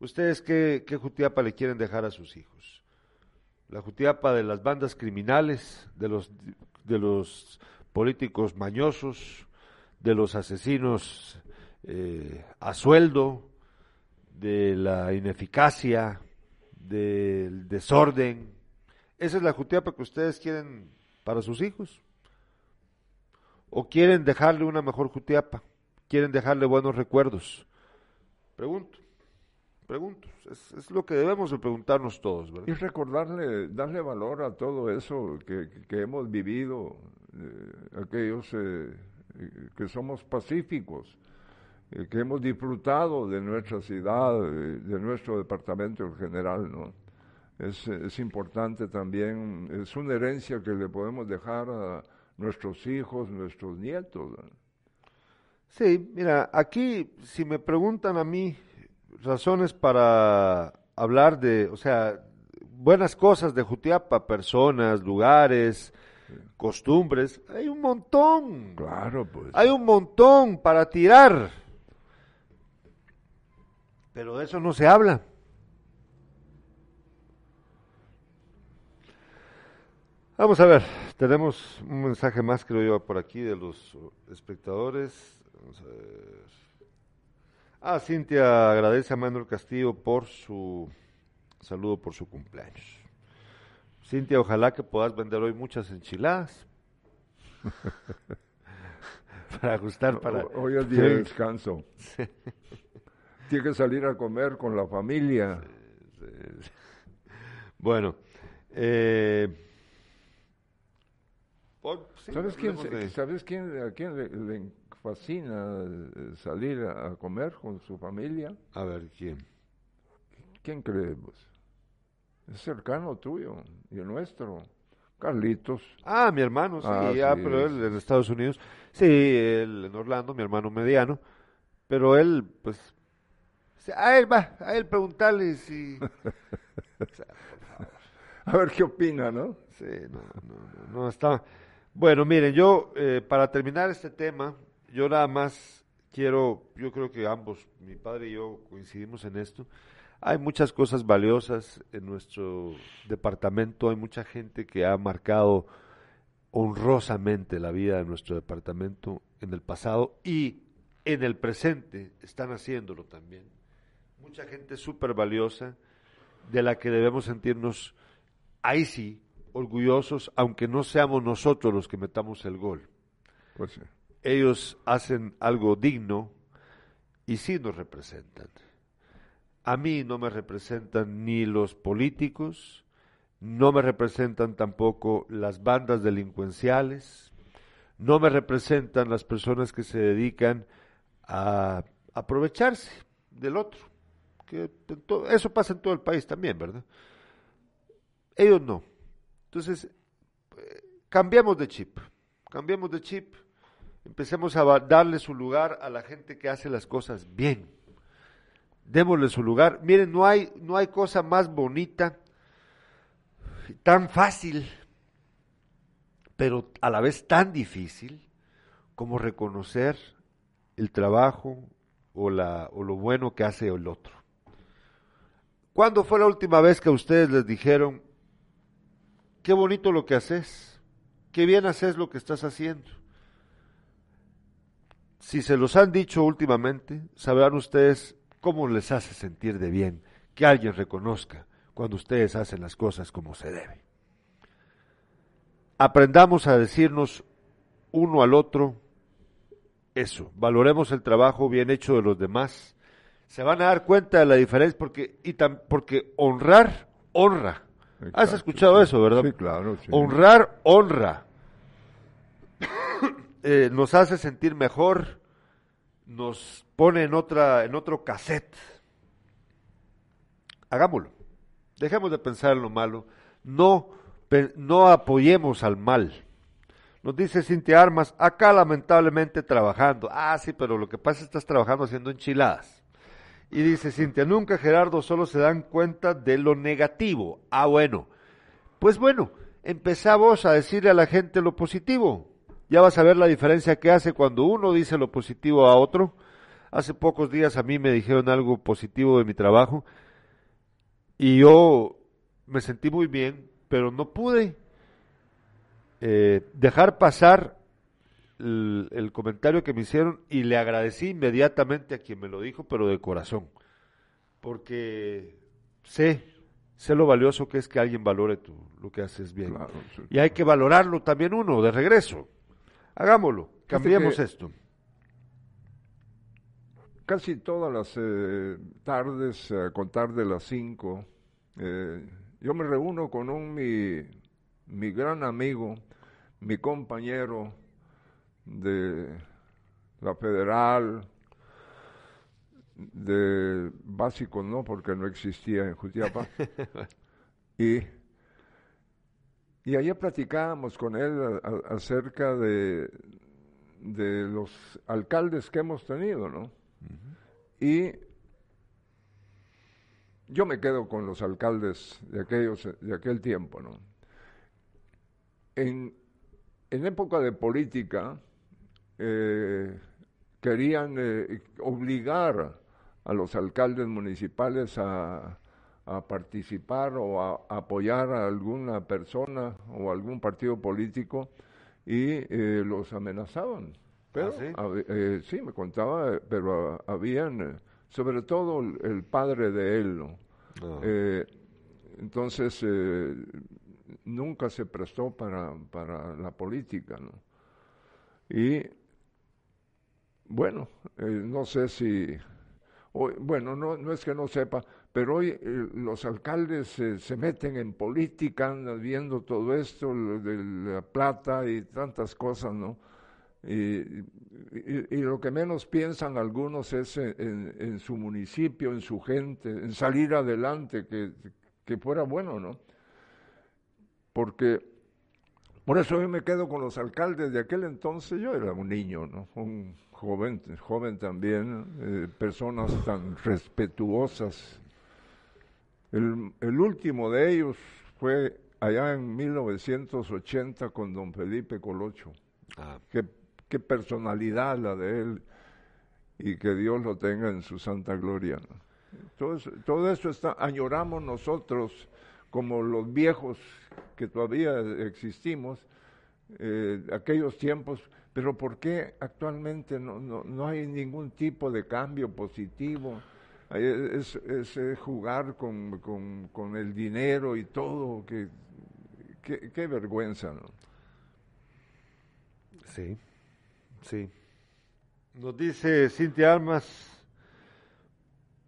¿Ustedes qué, qué Jutiapa le quieren dejar a sus hijos? La Jutiapa de las bandas criminales, de los, de los políticos mañosos, de los asesinos eh, a sueldo, de la ineficacia, del desorden. ¿Esa es la Jutiapa que ustedes quieren para sus hijos? ¿O quieren dejarle una mejor Jutiapa? ¿Quieren dejarle buenos recuerdos? Pregunto, pregunto. Es, es lo que debemos de preguntarnos todos, Y recordarle, darle valor a todo eso que, que hemos vivido, eh, aquellos eh, que somos pacíficos, eh, que hemos disfrutado de nuestra ciudad, eh, de nuestro departamento en general, ¿no? Es, es importante también, es una herencia que le podemos dejar a nuestros hijos, nuestros nietos. Sí, mira, aquí si me preguntan a mí razones para hablar de, o sea, buenas cosas de Jutiapa, personas, lugares, costumbres, hay un montón. Claro, pues. Hay un montón para tirar. Pero de eso no se habla. Vamos a ver, tenemos un mensaje más, creo yo, por aquí de los espectadores. Vamos a ver. Ah, Cintia agradece a Manuel Castillo por su saludo por su cumpleaños. Cintia, ojalá que puedas vender hoy muchas enchiladas. [laughs] para ajustar para... Ho- Hoy es día de Sí. descanso. [laughs] Tiene que salir a comer con la familia. Bueno, eh, sí, ¿Sabes quién, de- ¿sabes quién, a quién le, le fascina eh, salir a comer con su familia? A ver, ¿quién? ¿Quién creemos? Es cercano tuyo y el nuestro. Carlitos. Ah, mi hermano, sí, Ah, ah, pero él en Estados Unidos. Sí, él en Orlando, mi hermano mediano. Pero él, pues, a él va, a él preguntarle si... [laughs] o sea. A ver qué opina, ¿no? Sí, no, no, no, no está. Bueno, miren, yo eh, para terminar este tema, yo nada más quiero, yo creo que ambos, mi padre y yo coincidimos en esto. Hay muchas cosas valiosas en nuestro departamento, hay mucha gente que ha marcado honrosamente la vida de nuestro departamento en el pasado y en el presente están haciéndolo también. Mucha gente súper valiosa de la que debemos sentirnos ahí sí orgullosos, aunque no seamos nosotros los que metamos el gol. Pues sí. Ellos hacen algo digno y sí nos representan. A mí no me representan ni los políticos, no me representan tampoco las bandas delincuenciales, no me representan las personas que se dedican a aprovecharse del otro. Que eso pasa en todo el país también, ¿verdad? Ellos no. Entonces, eh, cambiemos de chip, cambiemos de chip, empecemos a darle su lugar a la gente que hace las cosas bien. Démosle su lugar. Miren, no hay, no hay cosa más bonita, tan fácil, pero a la vez tan difícil como reconocer el trabajo o, la, o lo bueno que hace el otro. ¿Cuándo fue la última vez que a ustedes les dijeron, qué bonito lo que haces, qué bien haces lo que estás haciendo? Si se los han dicho últimamente, sabrán ustedes cómo les hace sentir de bien que alguien reconozca cuando ustedes hacen las cosas como se debe. Aprendamos a decirnos uno al otro eso, valoremos el trabajo bien hecho de los demás. Se van a dar cuenta de la diferencia porque, y porque honrar, honra. Has escuchado eso, ¿verdad? Sí, claro. Honrar, honra. [coughs] Eh, nos hace sentir mejor, nos pone en, otra, en otro cassette. Hagámoslo. Dejemos de pensar en lo malo. No, no apoyemos al mal. Nos dice Cintia Armas, acá lamentablemente trabajando. Ah, sí, pero lo que pasa es que estás trabajando haciendo enchiladas. Y dice Cintia, nunca Gerardo solo se dan cuenta de lo negativo. Ah, bueno. Pues bueno, empezamos a decirle a la gente lo positivo. Ya vas a ver la diferencia que hace cuando uno dice lo positivo a otro. Hace pocos días a mí me dijeron algo positivo de mi trabajo y yo me sentí muy bien, pero no pude eh, dejar pasar el, comentario que me hicieron y le agradecí inmediatamente a quien me lo dijo, pero de corazón, porque sé, sé lo valioso que es que alguien valore tú, lo que haces bien. Y hay que valorarlo también uno, de regreso. Hagámoslo, cambiemos esto. Casi todas las eh, tardes, a contar de las cinco, eh, yo me reúno con un mi, mi gran amigo, mi compañero de la federal, de básico no, porque no existía en Jutiapa. [laughs] y, y allá platicábamos con él acerca de, de los alcaldes que hemos tenido, ¿no? Y yo me quedo con los alcaldes de aquellos de aquel tiempo, ¿no? En, en época de política eh, querían eh, obligar a los alcaldes municipales a, participar o a, apoyar a alguna persona o algún partido político y eh, los amenazaban. Pero, ¿Ah, sí? me contaba, pero habían, sobre todo el, padre de él, ¿no? Ah. entonces, nunca se prestó para, para la política, ¿no? Y bueno, eh, no sé si, bueno, no, no es que no sepa, pero hoy eh, los alcaldes se meten en política, andan viendo todo esto, de la plata y tantas cosas, ¿no? Y, lo que menos piensan algunos es en, su municipio, en su gente, en salir adelante, que, que fuera bueno, ¿no? porque por eso yo me quedo con los alcaldes de aquel entonces, yo era un niño, ¿no? un joven, joven también, eh, personas tan respetuosas. El, el, último de ellos fue allá en 1980 con don Felipe Colocho. Ah. Qué, qué, personalidad la de él y que Dios lo tenga en su santa gloria. Entonces, todo eso está, añoramos nosotros como los viejos que todavía existimos, eh, aquellos tiempos, pero ¿por qué actualmente no, no, no hay ningún tipo de cambio positivo? Es, es, es jugar con, con, con, el dinero y todo, que, qué, qué vergüenza, ¿no? Sí, sí. Nos dice Cintia Almas,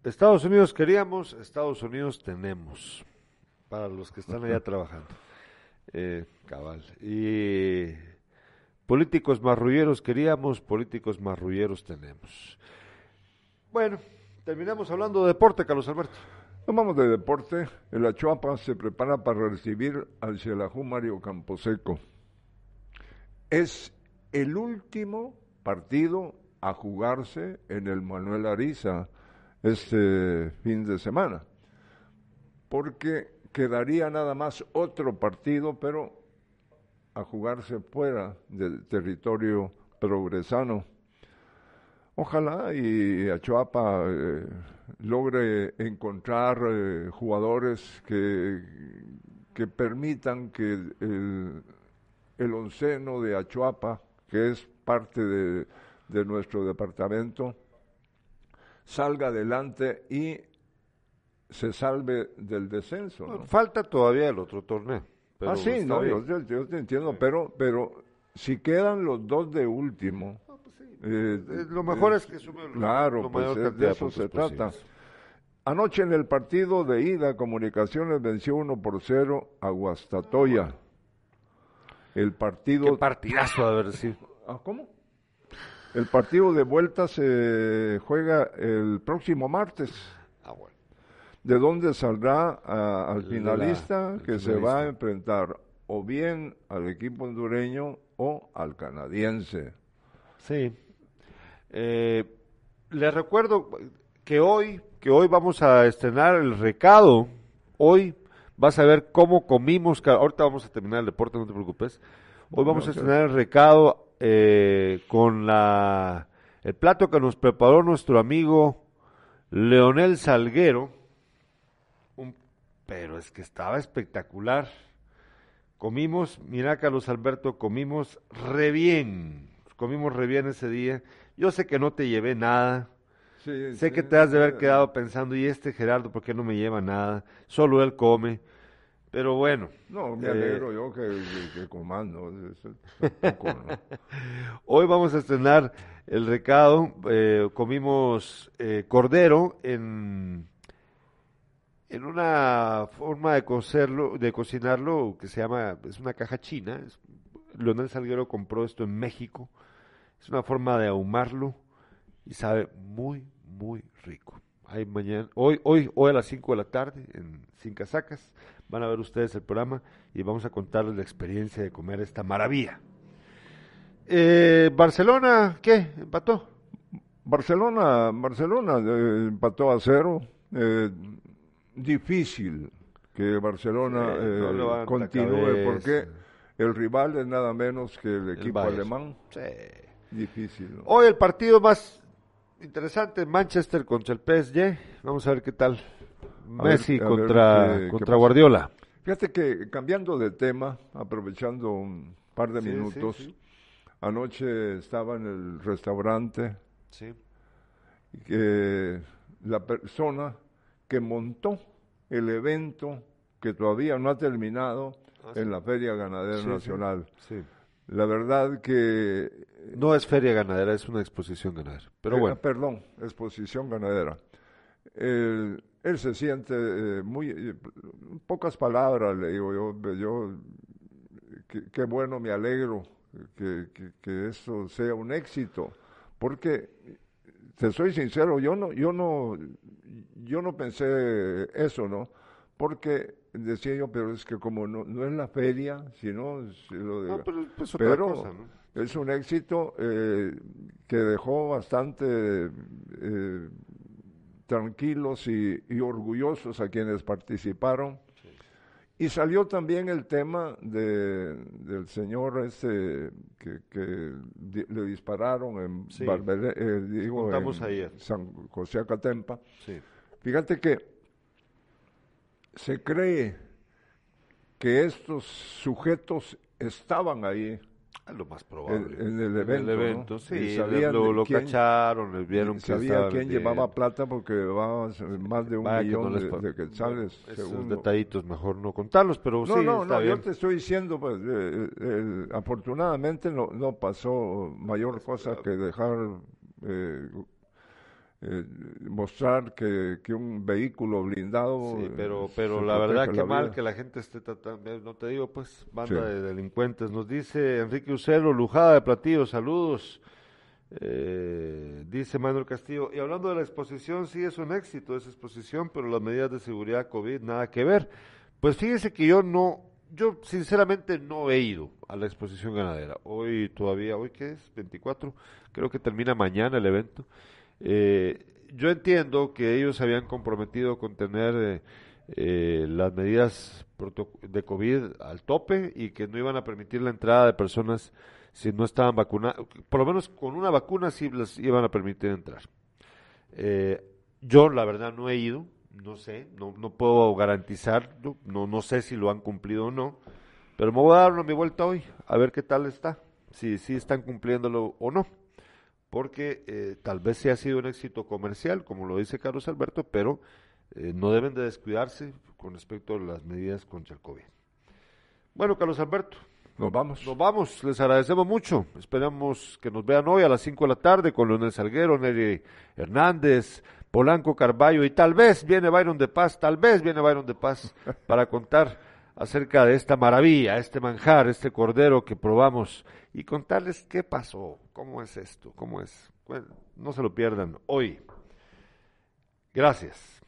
Estados Unidos queríamos, Estados Unidos tenemos, para los que están allá [laughs] trabajando. Eh, cabal. Y políticos marrulleros queríamos, políticos marrulleros tenemos. Bueno, terminamos hablando de deporte, Carlos Alberto. Tomamos de deporte. El Achuapa se prepara para recibir al Xelajú Mario Camposeco. Es el último partido a jugarse en el Manuel Ariza este fin de semana, porque quedaría nada más otro partido, pero a jugarse fuera del territorio progresano. Ojalá y Achuapa eh, logre encontrar eh, jugadores que, que permitan que el, el onceno de Achuapa, que es parte de, de nuestro departamento, salga adelante y se salve del descenso. ¿no? Falta todavía el otro torneo. ah, sí, no, yo, yo, yo, te entiendo, pero, pero si quedan los dos de último. Sí. eh, lo mejor eh, es que sume Claro, lo pues es, de eso se trata. Anoche en el partido de ida, Comunicaciones venció 1 por 0 a Guastatoya. El partido. Qué partidazo haber sido. ¿Ah, ¿Cómo? El partido de vuelta se juega el próximo martes. Ah, bueno. De donde saldrá uh, al finalista La, que se va a enfrentar o bien al equipo hondureño o al canadiense. Sí. Eh, les recuerdo que hoy, que hoy vamos a estrenar el recado. Hoy vas a ver cómo comimos. Ahorita vamos a terminar el deporte, no te preocupes. Hoy vamos a estrenar el recado eh, con la el plato que nos preparó nuestro amigo Leonel Salguero. Un, pero es que estaba espectacular. Comimos, mira Carlos Alberto, comimos re bien. Comimos re bien ese día. Yo sé que no te llevé nada. Sí, sé sí, que te has de haber quedado pensando, ¿y este Gerardo por qué no me lleva nada? Solo él come. Pero bueno. No, me alegro eh, yo que, que, que comando. Tampoco, ¿no? [laughs] Hoy vamos a estrenar el recado. Eh, comimos eh, cordero en, en una forma de cocerlo, de cocinarlo que se llama, es una caja china. Es, Leonel Salguero compró esto en México. Es una forma de ahumarlo y sabe muy, muy rico. Hay mañana, hoy, hoy, hoy a las 5 de la tarde en Sin Casacas van a ver ustedes el programa y vamos a contarles la experiencia de comer esta maravilla. Eh, Barcelona, ¿qué? ¿Empató? Barcelona, Barcelona eh, empató a cero. Eh, difícil que Barcelona Sí, no a continúe porque el rival es nada menos que el equipo alemán. Sí. Difícil. ¿no? Hoy el partido más interesante, Manchester contra el PSG. Vamos a ver qué tal. A Messi ver contra, qué- contra. Guardiola. Fíjate que cambiando de tema, aprovechando un par de Sí, minutos, sí, sí. anoche estaba en el restaurante Sí. que la persona que montó el evento que todavía no ha terminado Ah, en la Feria Ganadera. Nacional. La verdad que... No es feria ganadera, es una exposición ganadera. Pero eh, bueno, Perdón, exposición ganadera. Él, él se siente eh, muy... eh, pocas palabras, le digo yo, yo qué, bueno, me alegro que, que, que esto sea un éxito, porque te soy sincero, yo no, yo no, yo no pensé eso, ¿no? Porque decía yo, pero es que como no, no es la feria, sino si lo de- no, pero pues otra pero cosa, ¿no? es un éxito eh, que dejó bastante eh, tranquilos y, y orgullosos a quienes participaron. Y salió también el tema de, del señor ese que, que di- le dispararon en, Sí. Eh, digo, Contamos en ayer. San José Acatempa. Sí. Fíjate que se cree que estos sujetos estaban ahí lo más probable. En, el evento. el evento, sí. sabían lo, lo quién- cacharon, les vieron que sabía estaba quién llevaba plata porque llevaba más de un no millón les de, de quetzales. Esos según- detallitos mejor no contarlos, pero No, sí, no, está no, bien. yo te estoy diciendo, pues, eh, eh, afortunadamente no, no pasó mayor cosa que dejar eh, eh, mostrar que, que un vehículo blindado. Sí, eh, pero, pero la verdad que la mal vida. que la gente esté tratando, eh, no te digo, pues, banda Sí. de delincuentes. Nos dice Enrique Ucelo, Lujada de Platillo, saludos. Eh, dice Manuel Castillo, y hablando de la exposición, sí es un éxito esa exposición, pero las medidas de seguridad COVID nada que ver. Pues fíjese que yo no, yo sinceramente no he ido a la exposición ganadera. Hoy todavía, hoy qué es, 24, creo que termina mañana el evento. Eh, yo entiendo que ellos se habían comprometido con tener eh, eh, las medidas de COVID al tope y que no iban a permitir la entrada de personas si no estaban vacunadas, por lo menos con una vacuna sí las iban a permitir entrar. Eh, yo la verdad no he ido, no sé, no, puedo garantizar, no sé si lo han cumplido o no, pero me voy a dar una mi vuelta hoy, a ver qué tal está, si, si están cumpliéndolo o no porque eh, tal vez sí ha sido un éxito comercial, como lo dice Carlos Alberto, pero eh, no deben de descuidarse con respecto a las medidas contra el COVID. Bueno, Carlos Alberto, Nos vamos. nos vamos, les agradecemos mucho. Esperamos que nos vean hoy a las 5 de la tarde con Leonel Salguero, Nelly Hernández, Polanco Carballo y tal vez viene Byron de Paz, tal vez viene Byron de Paz para contar acerca de esta maravilla, este manjar, este cordero que probamos y contarles qué pasó, cómo es esto, cómo es. No se lo pierdan hoy. Gracias.